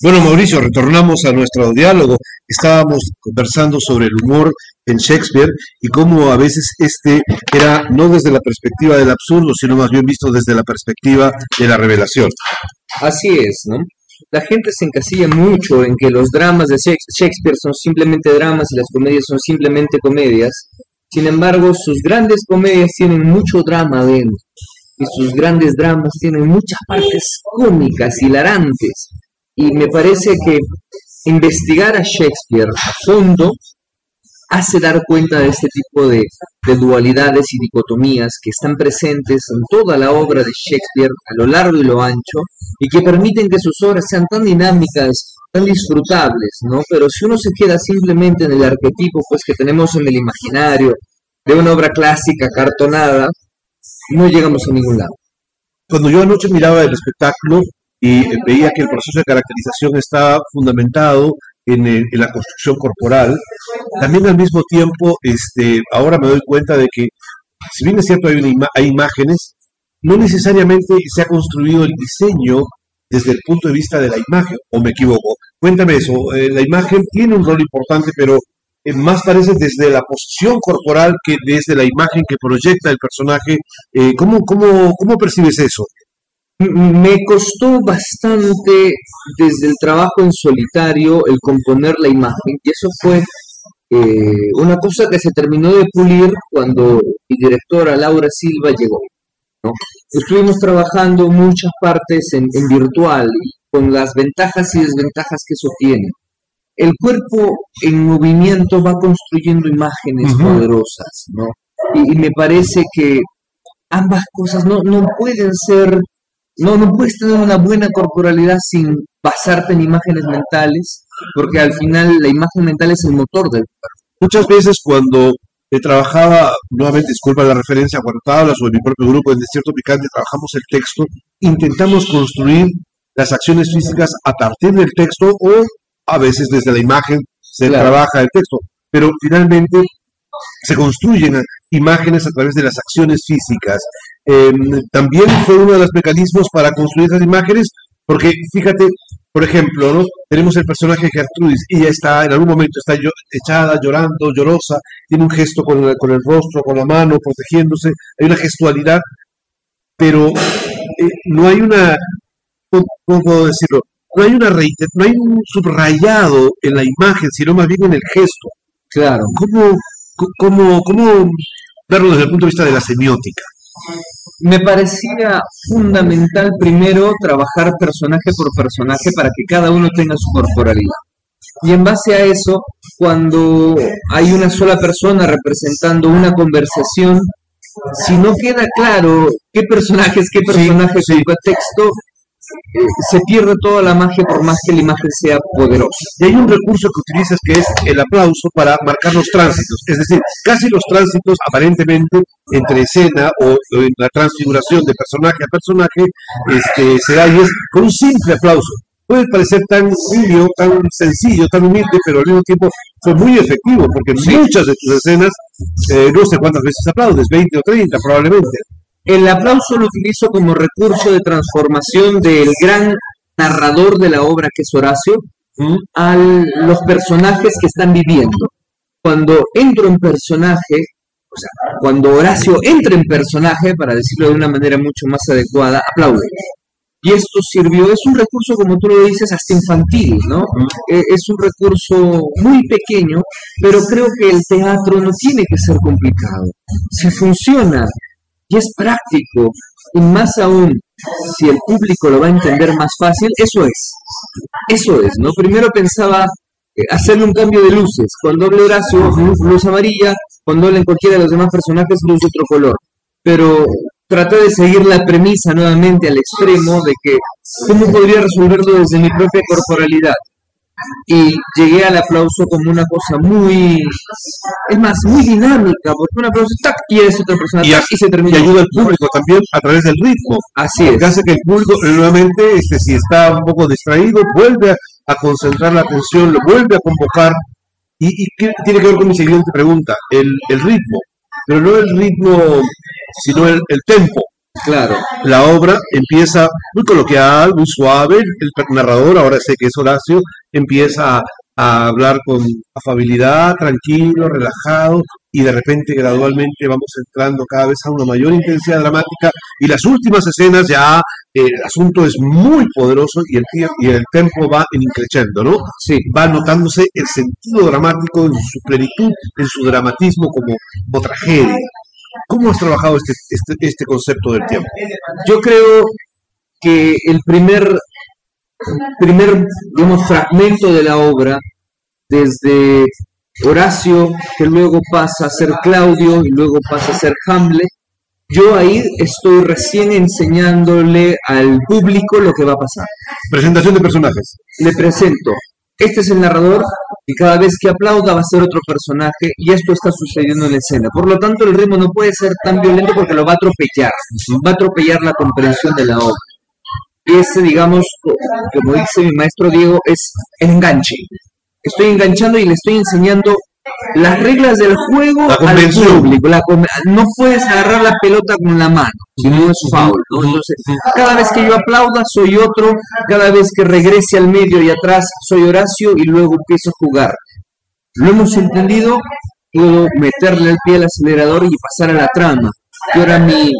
Bueno, Mauricio, retornamos a nuestro diálogo. Estábamos conversando sobre el humor en Shakespeare y cómo a veces este era no desde la perspectiva del absurdo, sino más bien visto desde la perspectiva de la revelación. Así es, ¿no? La gente se encasilla mucho en que los dramas de Shakes- Shakespeare son simplemente dramas y las comedias son simplemente comedias. Sin embargo, sus grandes comedias tienen mucho drama dentro. Y sus grandes dramas tienen muchas partes cómicas, hilarantes. Y me parece que investigar a Shakespeare a fondo hace dar cuenta de este tipo de, de dualidades y dicotomías que están presentes en toda la obra de Shakespeare a lo largo y lo ancho y que permiten que sus obras sean tan dinámicas, tan disfrutables, ¿no? Pero si uno se queda simplemente en el arquetipo pues que tenemos en el imaginario de una obra clásica cartonada, no llegamos a ningún lado. Cuando yo anoche miraba el espectáculo y veía que el proceso de caracterización está fundamentado en, el- en la construcción corporal, también al mismo tiempo, este, ahora me doy cuenta de que, si bien es cierto hay, una ima- hay imágenes, no necesariamente se ha construido el diseño desde el punto de vista de la imagen, o me equivoco. Cuéntame eso, eh, la imagen tiene un rol importante, pero eh, más parece desde la posición corporal que desde la imagen que proyecta el personaje. Eh, ¿cómo, cómo, ¿Cómo percibes eso? Me costó bastante desde el trabajo en solitario el componer la imagen y eso fue eh, una cosa que se terminó de pulir cuando mi directora Laura Silva llegó. ¿no? Estuvimos trabajando muchas partes en, en virtual, con las ventajas y desventajas que eso tiene. El cuerpo en movimiento va construyendo imágenes Ujú. poderosas, ¿no? Y, y me parece que ambas cosas no, no pueden ser, no, no puedes tener una buena corporalidad sin basarte en imágenes mentales, porque al final la imagen mental es el motor del Muchas veces cuando trabajaba, nuevamente disculpa la referencia, cuando hablas sobre mi propio grupo en Desierto Picante, trabajamos el texto, intentamos construir las acciones físicas a partir del texto o a veces desde la imagen se Claro. trabaja el texto, pero finalmente se construyen imágenes a través de las acciones físicas. Eh, también fue uno de los mecanismos para construir esas imágenes, porque fíjate, por ejemplo, ¿no? tenemos el personaje de Gertrudis, y ella está, en algún momento está llo- echada, llorando, llorosa, tiene un gesto con, la- con el rostro, con la mano, protegiéndose, hay una gestualidad, pero eh, no hay una, ¿cómo puedo decirlo? No hay, una no hay un subrayado en la imagen, sino más bien en el gesto. Claro. ¿Cómo, cómo, cómo verlo desde el punto de vista de la semiótica? Me parecía fundamental primero trabajar personaje por personaje para que cada uno tenga su corporalidad. Y en base a eso, cuando hay una sola persona representando una conversación, si no queda claro qué personaje es qué personaje sí. con qué texto, eh, se pierde toda la magia por más que la imagen sea poderosa. Y hay un recurso que utilizas que es el aplauso para marcar los tránsitos. Es decir, casi los tránsitos aparentemente entre escena o, o en la transfiguración de personaje a personaje este, se da y es con un simple aplauso. Puede parecer tan simio, tan sencillo, tan humilde, pero al mismo tiempo fue muy efectivo porque en muchas de tus escenas, eh, no sé cuántas veces aplaudes, 20 o 30 probablemente. El aplauso lo utilizo como recurso de transformación del gran narrador de la obra que es Horacio a los personajes que están viviendo. Cuando entro en personaje, o sea, cuando Horacio entra en personaje, para decirlo de una manera mucho más adecuada, aplaude. Y esto sirvió, es un recurso, como tú lo dices, hasta infantil, ¿no? Eh, Es un recurso muy pequeño, pero creo que el teatro no tiene que ser complicado. Si funciona y es práctico, y más aún, si el público lo va a entender más fácil, eso es. Eso es, ¿no? Primero pensaba eh, hacerle un cambio de luces. Cuando hable Horacio, luz, amarilla, cuando hablen cualquiera de los demás personajes, luz de otro color. Pero traté de seguir la premisa nuevamente al extremo de que cómo podría resolverlo desde mi propia corporalidad. Y llegué al aplauso como una cosa muy, es más, muy dinámica, porque un aplauso tac, y es otra persona Y, tac, y se y termina. ayuda al público también a través del ritmo. Así es. Porque hace que el público eh, nuevamente, este, si está un poco distraído, vuelve a, a concentrar la atención, lo vuelve a convocar. Y, y ¿qué tiene que ver con mi siguiente pregunta, el, el ritmo, pero no el ritmo, sino el, el tempo. Claro. La obra empieza muy coloquial, muy suave, el narrador, ahora sé que es Horacio, empieza a, a hablar con afabilidad, tranquilo, relajado, y de repente gradualmente vamos entrando cada vez a una mayor intensidad dramática, y las últimas escenas ya eh, el asunto es muy poderoso y el, y el tempo va en increciendo, ¿no? Sí. Va notándose el sentido dramático en su plenitud, en su dramatismo como, como tragedia. ¿Cómo has trabajado este, este, este concepto del tiempo? Yo creo que el primer, primer digamos, fragmento de la obra, desde Horacio, que luego pasa a ser Claudio y luego pasa a ser Hamlet, yo ahí estoy recién enseñándole al público lo que va a pasar. Presentación de personajes. Le presento, este es el narrador y cada vez que aplauda va a ser otro personaje y esto está sucediendo en la escena. Por lo tanto, el ritmo no puede ser tan violento porque lo va a atropellar, va a atropellar la comprensión de la obra. Ese, digamos, co- como dice mi maestro Diego, es el enganche. Estoy enganchando y le estoy enseñando las reglas del juego La al público. La no puedes agarrar la pelota con la mano, si no es foul. ¿no? Entonces, cada vez que yo aplauda, soy otro. Cada vez que regrese al medio y atrás, soy Horacio y luego empiezo a jugar. Lo hemos entendido, puedo meterle el pie al acelerador y pasar a la trama. Y ahora mi,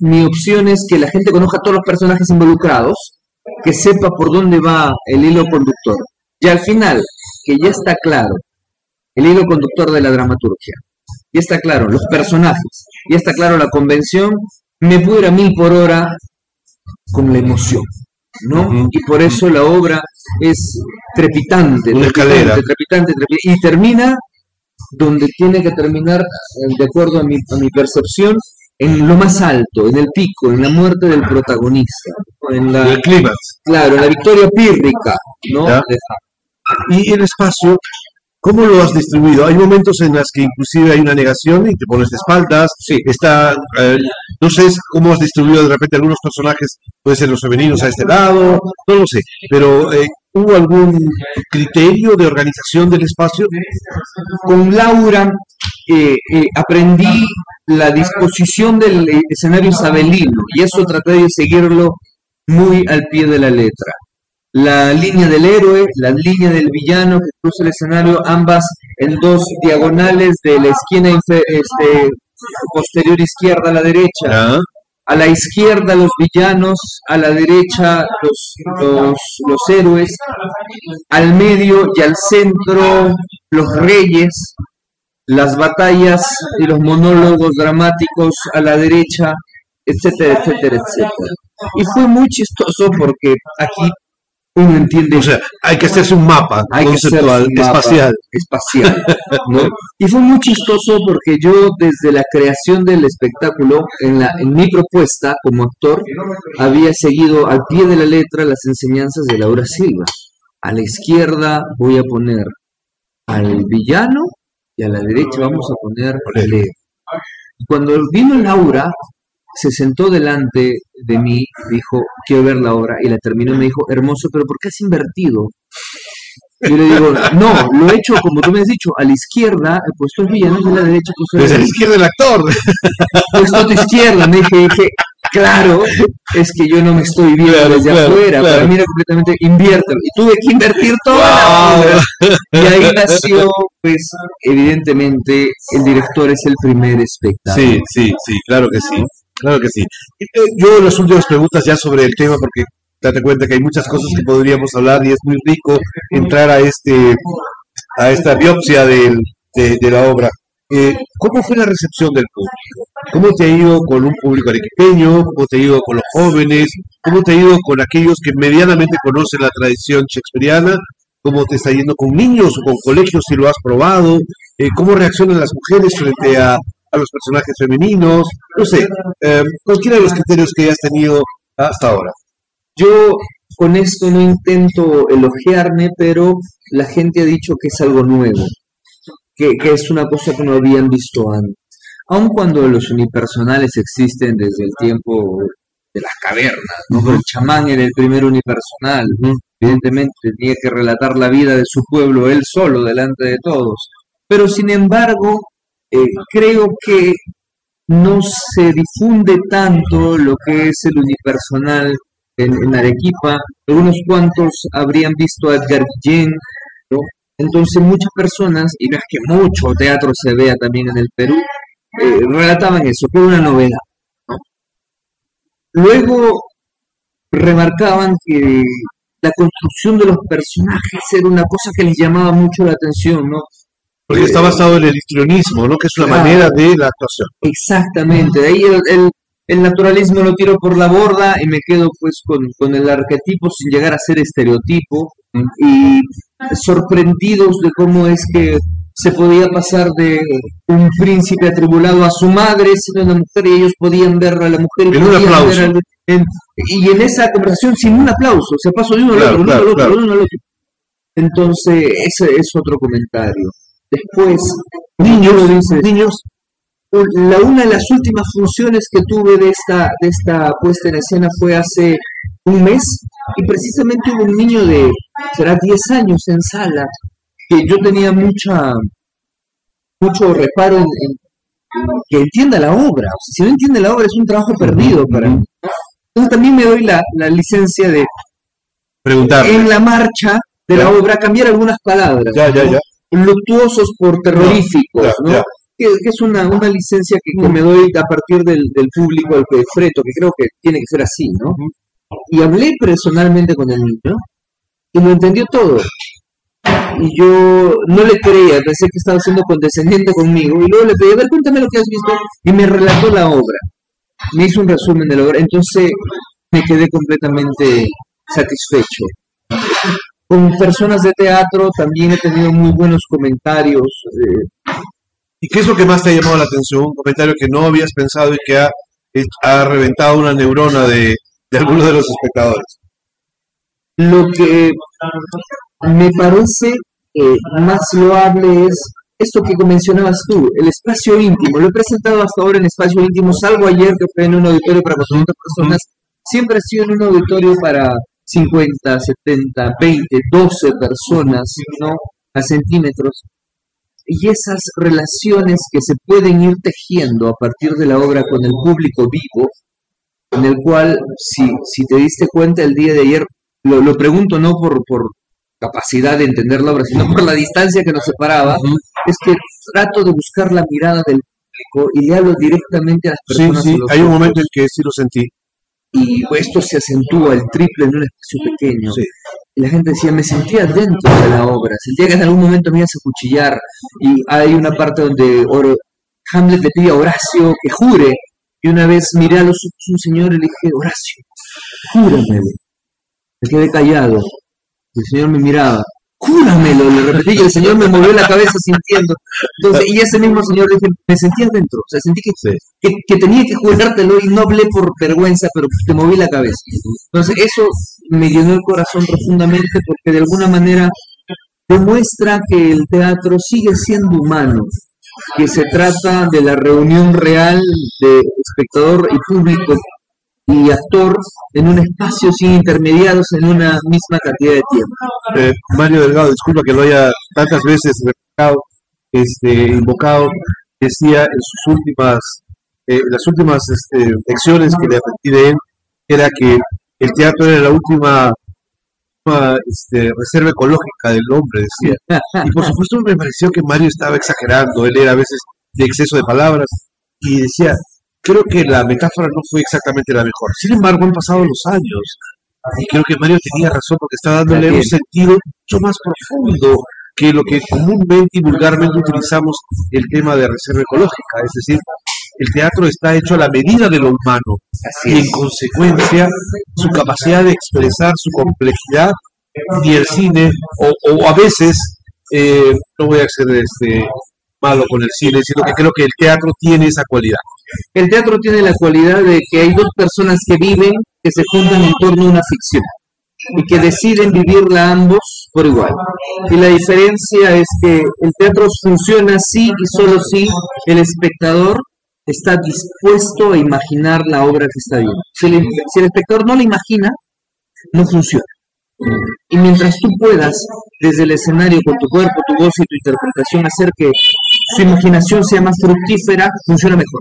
mi opción es que la gente conozca a todos los personajes involucrados, que sepa por dónde va el hilo conductor. Y al final, que ya está claro el hilo conductor de la dramaturgia. Y está claro, los personajes, y está claro la convención, me puedo ir a mil por hora con la emoción, ¿no? Y por eso la obra es trepitante, Una trepitante, escalera. trepitante, trepitante, y termina donde tiene que terminar, eh, de acuerdo a mi, a mi percepción, en lo más alto, en el pico, en la muerte del protagonista, en la, El clímax. claro, en la victoria pírrica, ¿no? Y el espacio, ¿cómo lo has distribuido? Hay momentos en los que inclusive hay una negación y te pones de espaldas. Sí. Está, eh, no sé cómo has distribuido de repente algunos personajes, puede ser los femeninos a este lado, no lo sé, pero eh, ¿hubo algún criterio de organización del espacio? con Laura eh, eh, aprendí la disposición del eh, escenario isabelino y eso traté de seguirlo muy al pie de la letra. La línea del héroe, la línea del villano que cruza el escenario, ambas en dos diagonales de la esquina este, posterior izquierda a la derecha. A la izquierda los villanos, a la derecha los, los, los héroes, al medio y al centro los reyes, las batallas y los monólogos dramáticos a la derecha, etcétera, etcétera, etcétera. Y fue muy chistoso porque aquí uno entiende O sea, hay que hacerse un mapa hay que hacer conceptual, un mapa espacial. espacial, ¿no? Y fue muy chistoso porque yo desde la creación del espectáculo, en, la, en mi propuesta como actor, había seguido al pie de la letra las enseñanzas de Laura Silva. A la izquierda voy a poner al villano y a la derecha vamos a poner al héroe. Cuando vino Laura, se sentó delante de mí, dijo, quiero ver la obra, y la terminó y me dijo, hermoso, pero ¿por qué has invertido? Yo le digo, no, lo he hecho como tú me has dicho, a la izquierda he puesto el villano y a la derecha he puesto el Desde la héroe. izquierda el actor. puesto a tu izquierda, me dije, dije, claro, es que yo no me estoy viendo Claro, desde claro, afuera, claro. para mí era completamente inviértelo. Y tuve que invertir toda la obra. Y ahí nació, pues, evidentemente, el director es el primer espectáculo. Sí, sí, sí, claro que sí, claro que sí. Eh, Yo las últimas preguntas ya sobre el tema, porque date cuenta que hay muchas cosas que podríamos hablar y es muy rico entrar a este a esta biopsia del- de, de la obra. Eh, ¿Cómo fue la recepción del público? ¿Cómo te ha ido con un público arequipeño? ¿Cómo te ha ido con los jóvenes? ¿Cómo te ha ido con aquellos que medianamente conocen la tradición shakespeariana? ¿Cómo te está yendo con niños o con colegios si lo has probado? Eh, ¿Cómo reaccionan las mujeres frente a, a los personajes femeninos? No sé, eh, cualquiera de los criterios que hayas tenido hasta ahora. Yo con esto no intento elogiarme, pero la gente ha dicho que es algo nuevo, que, es una cosa que no habían visto antes. Aun cuando los unipersonales existen desde el tiempo de las cavernas, ¿no? El chamán era el primer unipersonal, evidentemente tenía que relatar la vida de su pueblo él solo delante de todos. Pero sin embargo, eh, creo que no se difunde tanto lo que es el unipersonal en, Arequipa, algunos cuantos habrían visto a Edgar Guillén. Entonces muchas personas, y no es que mucho teatro se vea también en el Perú, eh, relataban eso, que era una novedad. ¿no? Luego remarcaban que la construcción de los personajes era una cosa que les llamaba mucho la atención, ¿no? Porque está basado en el histrionismo, ¿no? Que es una Claro. manera de la actuación. Exactamente, de ahí el, el- el naturalismo lo tiro por la borda y me quedo pues con, con el arquetipo sin llegar a ser estereotipo y sorprendidos de cómo es que se podía pasar de un príncipe atribulado a su madre siendo una mujer y ellos podían ver a la mujer y En un aplauso. ver al- en- y en esa conversación sin un aplauso, se pasó de uno Claro, al otro, uno al otro, uno al otro. Entonces, ese es otro comentario. Después, Niños, niños, la una de las últimas funciones que tuve de esta, de esta puesta en escena fue hace un mes y precisamente hubo un niño de, será 10 años en sala, que yo tenía mucha, mucho reparo en, que entienda la obra. O sea, si no entiende la obra es un trabajo perdido para mí. Entonces también me doy la, la licencia de, preguntar. en la marcha de la obra, cambiar algunas palabras. Ya, ya, ya. Luctuosos por terroríficos, Ya, ¿no? ya. que, que es una, una licencia que, que me doy a partir del, del público al que freto, que creo que tiene que ser así, ¿no? Y hablé personalmente con el niño y lo entendió todo. y yo no le creía, pensé que estaba siendo condescendiente conmigo, y luego le pedí, a ver, cuéntame lo que has visto, y me relató la obra, me hizo un resumen de la obra, entonces me quedé completamente satisfecho. Con personas de teatro también he tenido muy buenos comentarios. eh, ¿Y qué es lo que más te ha llamado la atención? Un comentario que no habías pensado y que ha, ha reventado una neurona de, de algunos de los espectadores. Lo que me parece eh, más loable es esto que mencionabas tú, el espacio íntimo. Lo he presentado hasta ahora en espacio íntimo, salvo ayer que fue en un auditorio para 400 personas. Siempre ha sido en un auditorio para 50, 70, 20, 12 personas, ¿no? A centímetros. Y esas relaciones que se pueden ir tejiendo a partir de la obra con el público vivo, en el cual, si, si te diste cuenta el día de ayer, lo, lo pregunto no por, por capacidad de entender la obra, sino por la distancia que nos separaba, es que trato de buscar la mirada del público y le hablo directamente a las Sí, personas. sí, los hay un momento en que sí lo sentí. Y esto se acentúa el triple en un espacio pequeño. Sí. Y la gente decía, me sentía dentro de la obra, sentía que en algún momento me ibas a cuchillar. Y hay una parte donde Oro- Hamlet le pide a Horacio que jure. Y una vez miré a los ojos un señor y le dije, Horacio, júramelo. Me quedé callado. El señor me miraba, júramelo, le repetí, y el señor me movió la cabeza sintiendo. Entonces, y ese mismo señor dije, me sentía dentro, o sea, sentí que, Sí. que, que tenía que jurártelo y no hablé por vergüenza, pero te moví la cabeza. Entonces, eso me llenó el corazón profundamente porque de alguna manera demuestra que el teatro sigue siendo humano, que se trata de la reunión real de espectador y público y actor en un espacio sin intermediarios en una misma cantidad de tiempo. Eh, Mario Delgado, disculpa que lo haya tantas veces replicado, este, invocado, decía en sus últimas, eh, las últimas este, lecciones que le aprendí de él, era que el teatro era la última, este, reserva ecológica del hombre, decía. Y por supuesto me pareció que Mario estaba exagerando, él era a veces de exceso de palabras, y decía, creo que la metáfora no fue exactamente la mejor. Sin embargo, han pasado los años, y creo que Mario tenía razón porque está dándole un sentido mucho más profundo que lo que comúnmente y vulgarmente utilizamos el tema de reserva ecológica. Es decir, el teatro está hecho a la medida de lo humano y en consecuencia su capacidad de expresar su complejidad ni el cine o, o a veces eh, no voy a ser este malo con el cine sino que creo que el teatro tiene esa cualidad El teatro tiene la cualidad de que hay dos personas que viven, que se juntan en torno a una ficción y que deciden vivirla ambos por igual. Y la diferencia es que el teatro funciona así y solo si el espectador está dispuesto a imaginar la obra que está viendo. Si el, si el espectador no la imagina, no funciona. Y mientras tú puedas, desde el escenario, con tu cuerpo, tu voz y tu interpretación, hacer que su imaginación sea más fructífera, funciona mejor.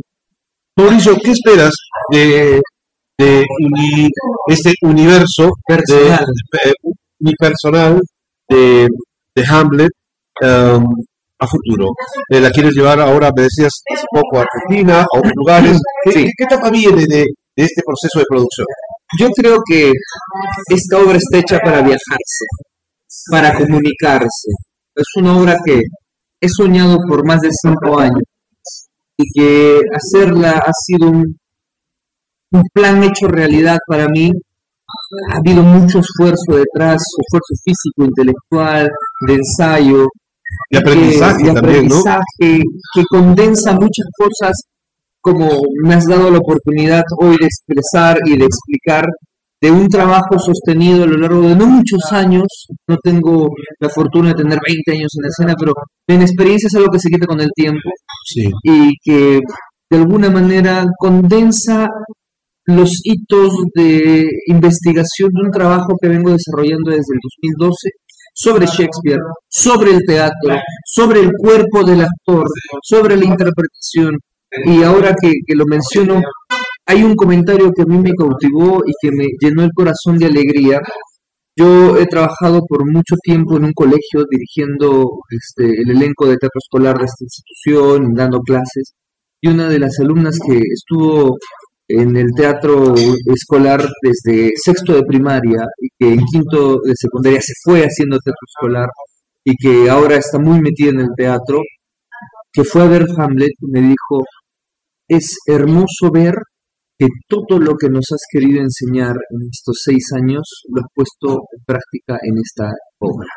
Mauricio ¿qué esperas de, de uni- este universo Personal. de, de- unipersonal de, de Hamlet um, a futuro? Eh, ¿La quieres llevar ahora, me decías hace poco, a Argentina, a otros lugares? ¿Qué, Sí. qué etapa viene de, de este proceso de producción? Yo creo que esta obra está hecha para viajarse, para comunicarse. Es una obra que he soñado por más de cinco años y que hacerla ha sido un, un plan hecho realidad para mí. Ha habido mucho esfuerzo detrás, esfuerzo físico, intelectual, de ensayo, De aprendizaje que, de también, que condensa muchas cosas como me has dado la oportunidad hoy de expresar y de explicar de un trabajo sostenido a lo largo de no muchos años, no tengo la fortuna de tener 20 años en la escena, pero en experiencia es algo que se quita con el tiempo Sí. y que de alguna manera condensa los hitos de investigación de un trabajo que vengo desarrollando desde el 2012 sobre Shakespeare, sobre el teatro, sobre el cuerpo del actor, sobre la interpretación. Y ahora que, que lo menciono, hay un comentario que a mí me cautivó y que me llenó el corazón de alegría. Yo he trabajado por mucho tiempo en un colegio dirigiendo este, el elenco de teatro escolar de esta institución, dando clases, y una de las alumnas que estuvo en el teatro escolar desde sexto de primaria y que en quinto de secundaria se fue haciendo teatro escolar, y que ahora está muy metida en el teatro, que fue a ver Hamlet y me dijo, es hermoso ver que todo lo que nos has querido enseñar en estos seis años lo has puesto en práctica en esta obra.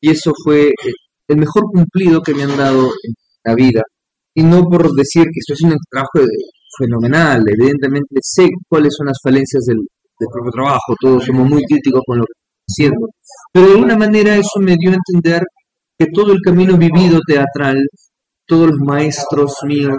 Y eso fue eh, el mejor cumplido que me han dado en la vida. Y no por decir que esto es un trabajo fenomenal, evidentemente sé cuáles son las falencias del, propio trabajo, todos somos muy críticos con lo que estamos haciendo, pero de alguna manera eso me dio a entender que todo el camino vivido teatral, todos los maestros míos,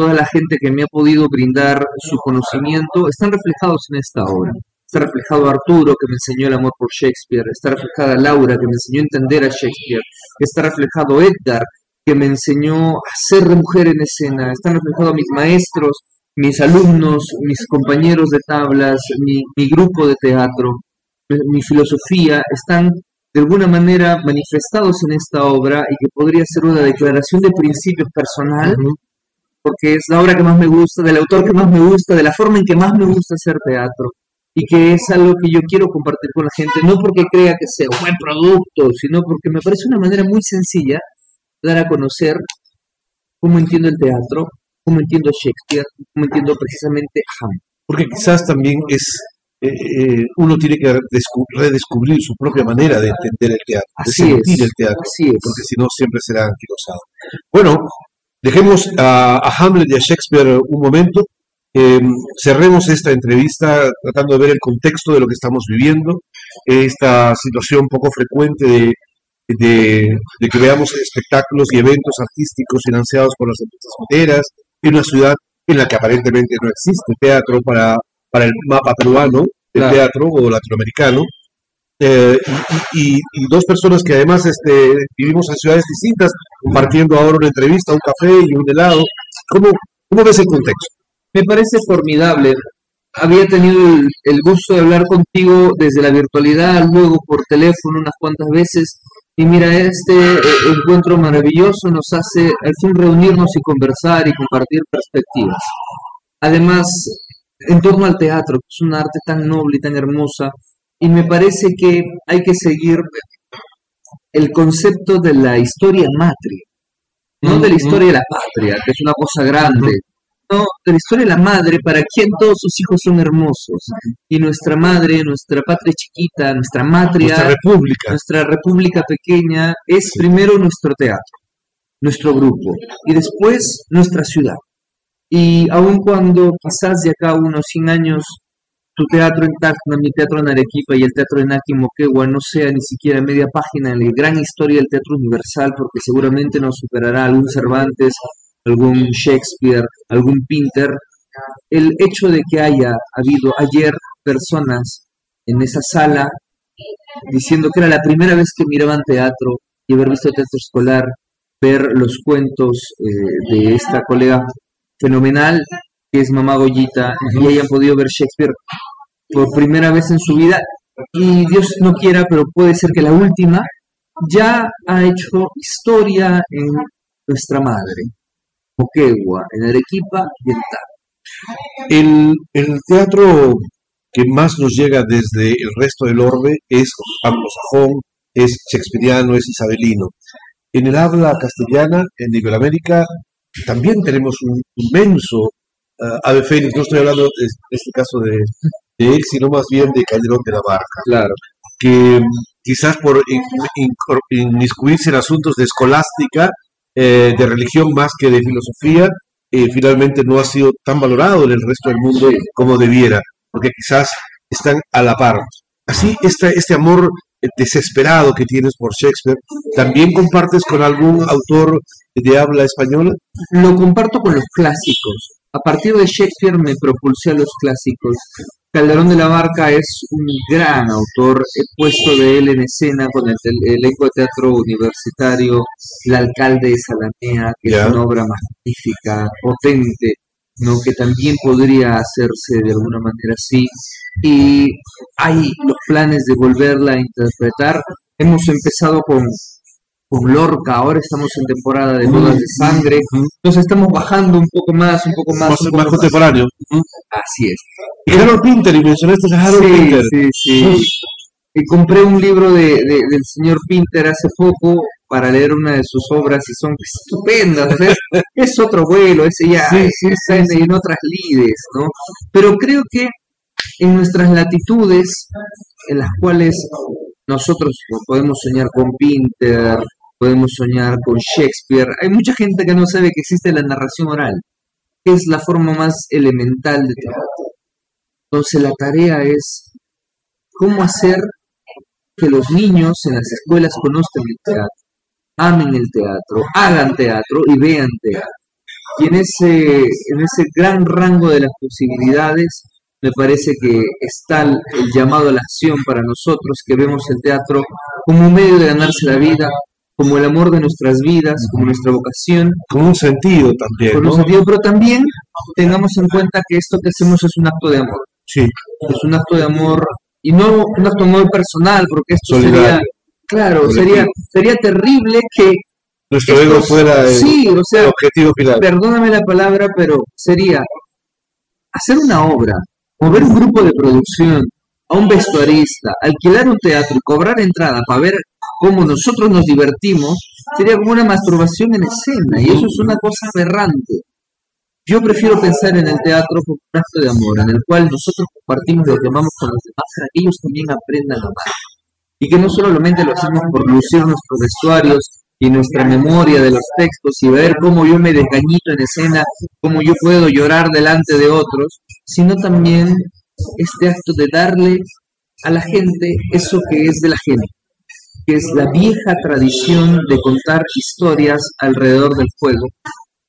toda la gente que me ha podido brindar su conocimiento, están reflejados en esta obra. Está reflejado Arturo, que me enseñó el amor por Shakespeare. Está reflejada Laura, que me enseñó a entender a Shakespeare. Está reflejado Edgar, que me enseñó a ser mujer en escena. Están reflejados mis maestros, mis alumnos, mis compañeros de tablas, mi, grupo de teatro, mi, filosofía. Están de alguna manera manifestados en esta obra y que podría ser una declaración de principios personal, porque es la obra que más me gusta, del autor que más me gusta, de la forma en que más me gusta hacer teatro y que es algo que yo quiero compartir con la gente, no porque crea que sea un buen producto, sino porque me parece una manera muy sencilla dar a conocer cómo entiendo el teatro, cómo entiendo Shakespeare, cómo entiendo precisamente Hamlet. Porque quizás también es eh, eh, uno tiene que redescubrir su propia manera de entender el teatro, de sentir el teatro, porque si no siempre será anquilosado. Bueno, dejemos a, a, Hamlet y a Shakespeare un momento, em, cerremos esta entrevista tratando de ver el contexto de lo que estamos viviendo, esta situación poco frecuente de de, que veamos espectáculos y eventos artísticos financiados por las empresas hoteras en una ciudad en la que aparentemente no existe teatro para, para el mapa peruano del teatro o latinoamericano. Eh, y, dos personas que además este, vivimos en ciudades distintas, compartiendo ahora una entrevista, un café y un helado. ¿Cómo, cómo ves el contexto? Me parece formidable. Había tenido el, el gusto de hablar contigo desde la virtualidad, luego por teléfono unas cuantas veces, y mira, este eh, encuentro maravilloso nos hace al fin reunirnos y conversar y compartir perspectivas. Además, en torno al teatro, que es un arte tan noble y tan hermosa, y me parece que hay que seguir el concepto de la historia matria, no de la historia de la patria, que es una cosa grande, de la historia de la madre, para quien todos sus hijos son hermosos. Y nuestra madre, nuestra patria chiquita, nuestra matria, nuestra república, nuestra república pequeña, es primero nuestro teatro, nuestro grupo, y después nuestra ciudad. Y aun cuando pasás de acá unos 100 años, tu teatro en Tacna, mi teatro en Arequipa y el teatro en Aki no sea ni siquiera media página en la gran historia del teatro universal, porque seguramente nos superará algún Cervantes, algún Shakespeare, algún Pinter, el hecho de que haya habido ayer personas en esa sala diciendo que era la primera vez que miraban teatro y haber visto teatro escolar, ver los cuentos eh, de esta colega fenomenal que es Mamá Goyita y hayan podido ver Shakespeare por primera vez en su vida y Dios no quiera, pero puede ser que la última, ya ha hecho historia en nuestra madre. Moquegua, en Arequipa y en El, teatro que más nos llega desde el resto del orbe es anglosajón, es shakespeariano, es isabelino. En el habla castellana, en Iberoamérica, también tenemos un inmenso uh, ave fénix. No estoy hablando en este caso de, de, él, sino más bien de Calderón de la Barca. Claro. Que quizás por inmiscuirse en asuntos de escolástica, eh, de religión más que de filosofía, eh, finalmente no ha sido tan valorado en el resto del mundo como debiera, porque quizás están a la par. Así, este, este amor desesperado que tienes por Shakespeare, ¿también compartes con algún autor de habla española? Lo comparto con los clásicos. A partir de Shakespeare me propulsé a los clásicos. Calderón de la Barca es un gran autor. He puesto de él en escena con el, elenco de teatro universitario El alcalde de Salamea, que es una obra magnífica, potente, ¿no? que también podría hacerse de alguna manera así. Y hay los planes de volverla a interpretar. Hemos empezado con con Lorca, ahora estamos en temporada de bodas de sangre, nos estamos bajando un poco más, un poco más. Más, contemporáneo. Así es. Y Harold Pinter, y mencionaste a Harold Pinter. Sí, sí. Y compré un libro de, de- del señor Pinter hace poco para leer una de sus obras y son estupendas. es otro vuelo, ese ya Sí, está en, en otras lides, ¿no? Pero creo que en nuestras latitudes, en las cuales nosotros podemos soñar con Pinter, podemos soñar con Shakespeare, hay mucha gente que no sabe que existe la narración oral, que es la forma más elemental de teatro. Entonces la tarea es cómo hacer que los niños en las escuelas conozcan el teatro, amen el teatro, hagan teatro y vean teatro. Y en ese, en ese gran rango de las posibilidades, me parece que está el, el llamado a la acción para nosotros que vemos el teatro como un medio de ganarse la vida, como el amor de nuestras vidas, como nuestra vocación, Con un sentido también, con ¿no? un sentido, pero también tengamos en cuenta que esto que hacemos es un acto de amor Sí, es un acto de amor y no un acto de amor personal porque esto Solidario. sería claro sería sería terrible que nuestro estos- ego fuera el, sí o el sea objetivo final. perdóname la palabra pero sería hacer una obra mover un grupo de producción a un vestuarista alquilar un teatro y cobrar entrada para ver cómo nosotros nos divertimos sería como una masturbación en escena y eso es una cosa aberrante yo prefiero pensar en el teatro como un acto de amor, en el cual nosotros compartimos lo que amamos con los demás para que ellos también aprendan a amar. Y que no solamente lo hacemos por lucir nuestros vestuarios y nuestra memoria de los textos y ver cómo yo me desgañito en escena, cómo yo puedo llorar delante de otros, sino también este acto de darle a la gente eso que es de la gente, que es la vieja tradición de contar historias alrededor del fuego,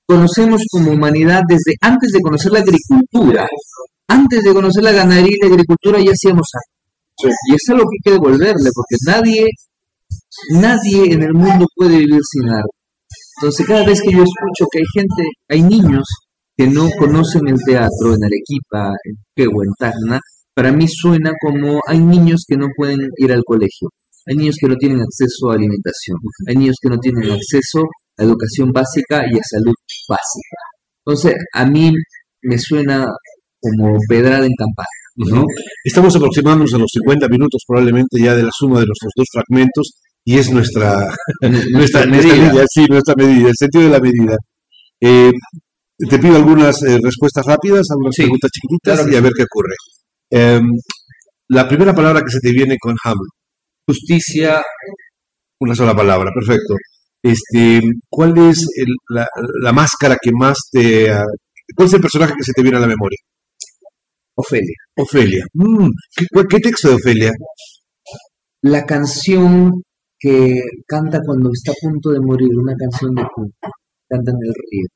conocemos como humanidad desde antes de conocer la agricultura. Antes de conocer la ganadería y la agricultura ya hacíamos arte. Y es algo que hay que devolverle, porque nadie, nadie en el mundo puede vivir sin arte. Entonces cada vez que yo escucho que hay gente, hay niños que no conocen el teatro en Arequipa, en Quehue, en Tacna, para mí suena como hay niños que no pueden ir al colegio, hay niños que no tienen acceso a alimentación, hay niños que no tienen acceso a educación básica y a salud básica. Entonces, a mí me suena como pedrada en campana. Estamos aproximándonos a los 50 minutos probablemente ya de la suma de nuestros dos fragmentos y es nuestra, nuestra, nuestra medida, sí, nuestra medida, el sentido de la medida. Eh, te pido algunas eh, respuestas rápidas, algunas Sí, preguntas chiquititas claro y a ver qué ocurre. Em, la primera palabra que se te viene con Hamlet, Justicia, una sola palabra, perfecto. Este, ¿Cuál es el- la, la máscara que más te... ¿Cuál es el personaje que se te viene a la memoria? Ofelia. Ofelia. Mm, ¿qué, texto de Ofelia? La canción que canta cuando está a punto de morir, una canción de Queen, canta en el río.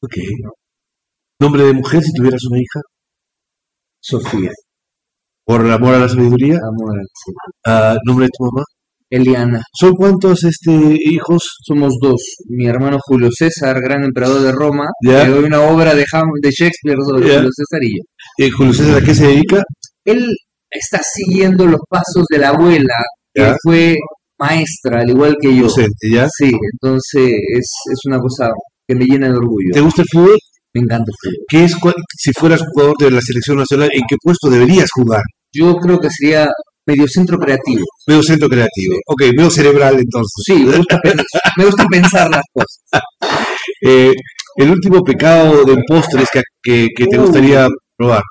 Ok. ¿Nombre de mujer si tuvieras una hija? Sofía, ¿Por amor a la sabiduría? amor al cielo. Ah, ¿Nombre de tu mamá? Eliana, ¿Son cuántos este, hijos? somos dos. Mi hermano Julio César, gran emperador de Roma, le doy una obra de, Ham- de Shakespeare sobre Ya. Julio César y yo. Eh, Julio César, ¿a qué se dedica? Él está siguiendo los pasos de la abuela, que fue maestra, al igual que yo. Docente, ¿ya? Sí, entonces es, es una cosa que me llena de orgullo. ¿Te gusta el fútbol? Me encanta el fútbol. ¿Qué es, cuál- si fueras jugador de la selección nacional, en qué puesto deberías jugar? Yo creo que sería mediocentro creativo. Medio centro creativo. Ok, medio cerebral entonces. Sí, me gusta, me gusta pensar las cosas. Eh, el último pecado de postres que, que, que te Uh. gustaría probar.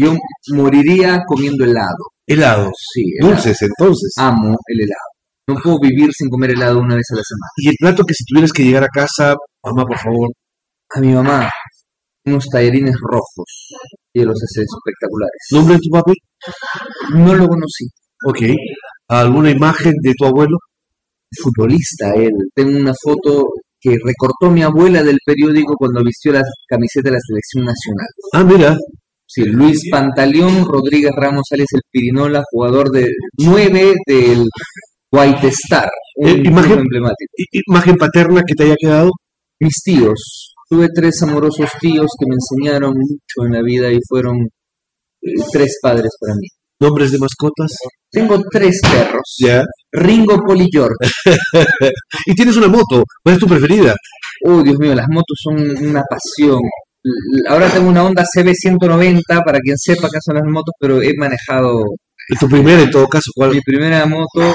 Yo moriría comiendo helado. Helados. Sí, helado. Dulces, entonces. amo el helado. No puedo vivir sin comer helado una vez a la semana. Y el plato que si tuvieras que llegar a casa, mamá, por favor. A mi mamá, unos tallarines rojos. Y los hace espectaculares. ¿Nombre de tu papi? No lo conocí. Ok. ¿Alguna imagen de tu abuelo? Futbolista él. Tengo una foto que recortó mi abuela del periódico cuando vistió la camiseta de la selección nacional. Ah, mira. Sí, Luis Pantaleón Rodríguez Ramos Sales el Pirinola, jugador de 9 del White Star, un Eh, imagen- emblemático. Imagen paterna que te haya quedado. Mis tíos, tuve tres amorosos tíos que me enseñaron mucho en la vida y fueron eh, tres padres para mí. Nombres de mascotas. Tengo tres perros. Ya. Ringo, Poli y George. Y tienes una moto. ¿Cuál es tu preferida? Oh, Dios mío, las motos son una pasión. Ahora tengo una Honda CB190, para quien sepa qué son las motos, pero he manejado ¿Tu primera en todo caso cuál? Mi primera moto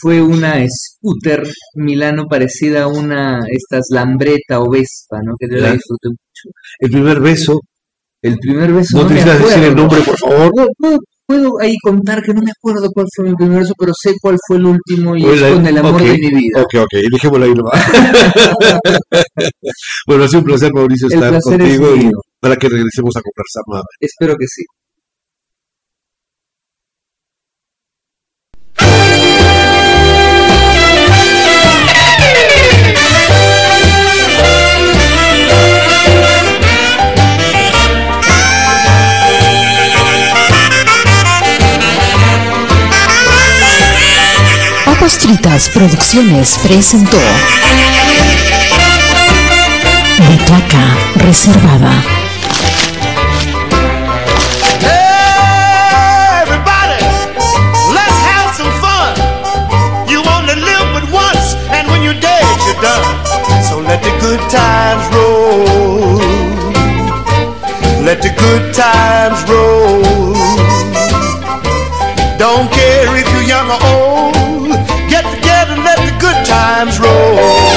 fue una scooter Milano parecida a una, estas Lambretta o Vespa, ¿no? Que yo la disfruté mucho. El primer beso. El primer beso ¿No no te me decir el nombre, por favor? Puedo, puedo- puedo ahí contar que no me acuerdo cuál fue mi primer beso, pero sé cuál fue el último y es la- con el amor de mi vida. Ok, ok, dejémoslo ahí nomás. bueno, ha sido un placer, Mauricio, El estar placer es contigo y para que regresemos a conversar más. Espero que sí. Producciones presentó Butaca Reservada. So let the good times roll. Let the good times roll. Don't care if you're young or old. times roll.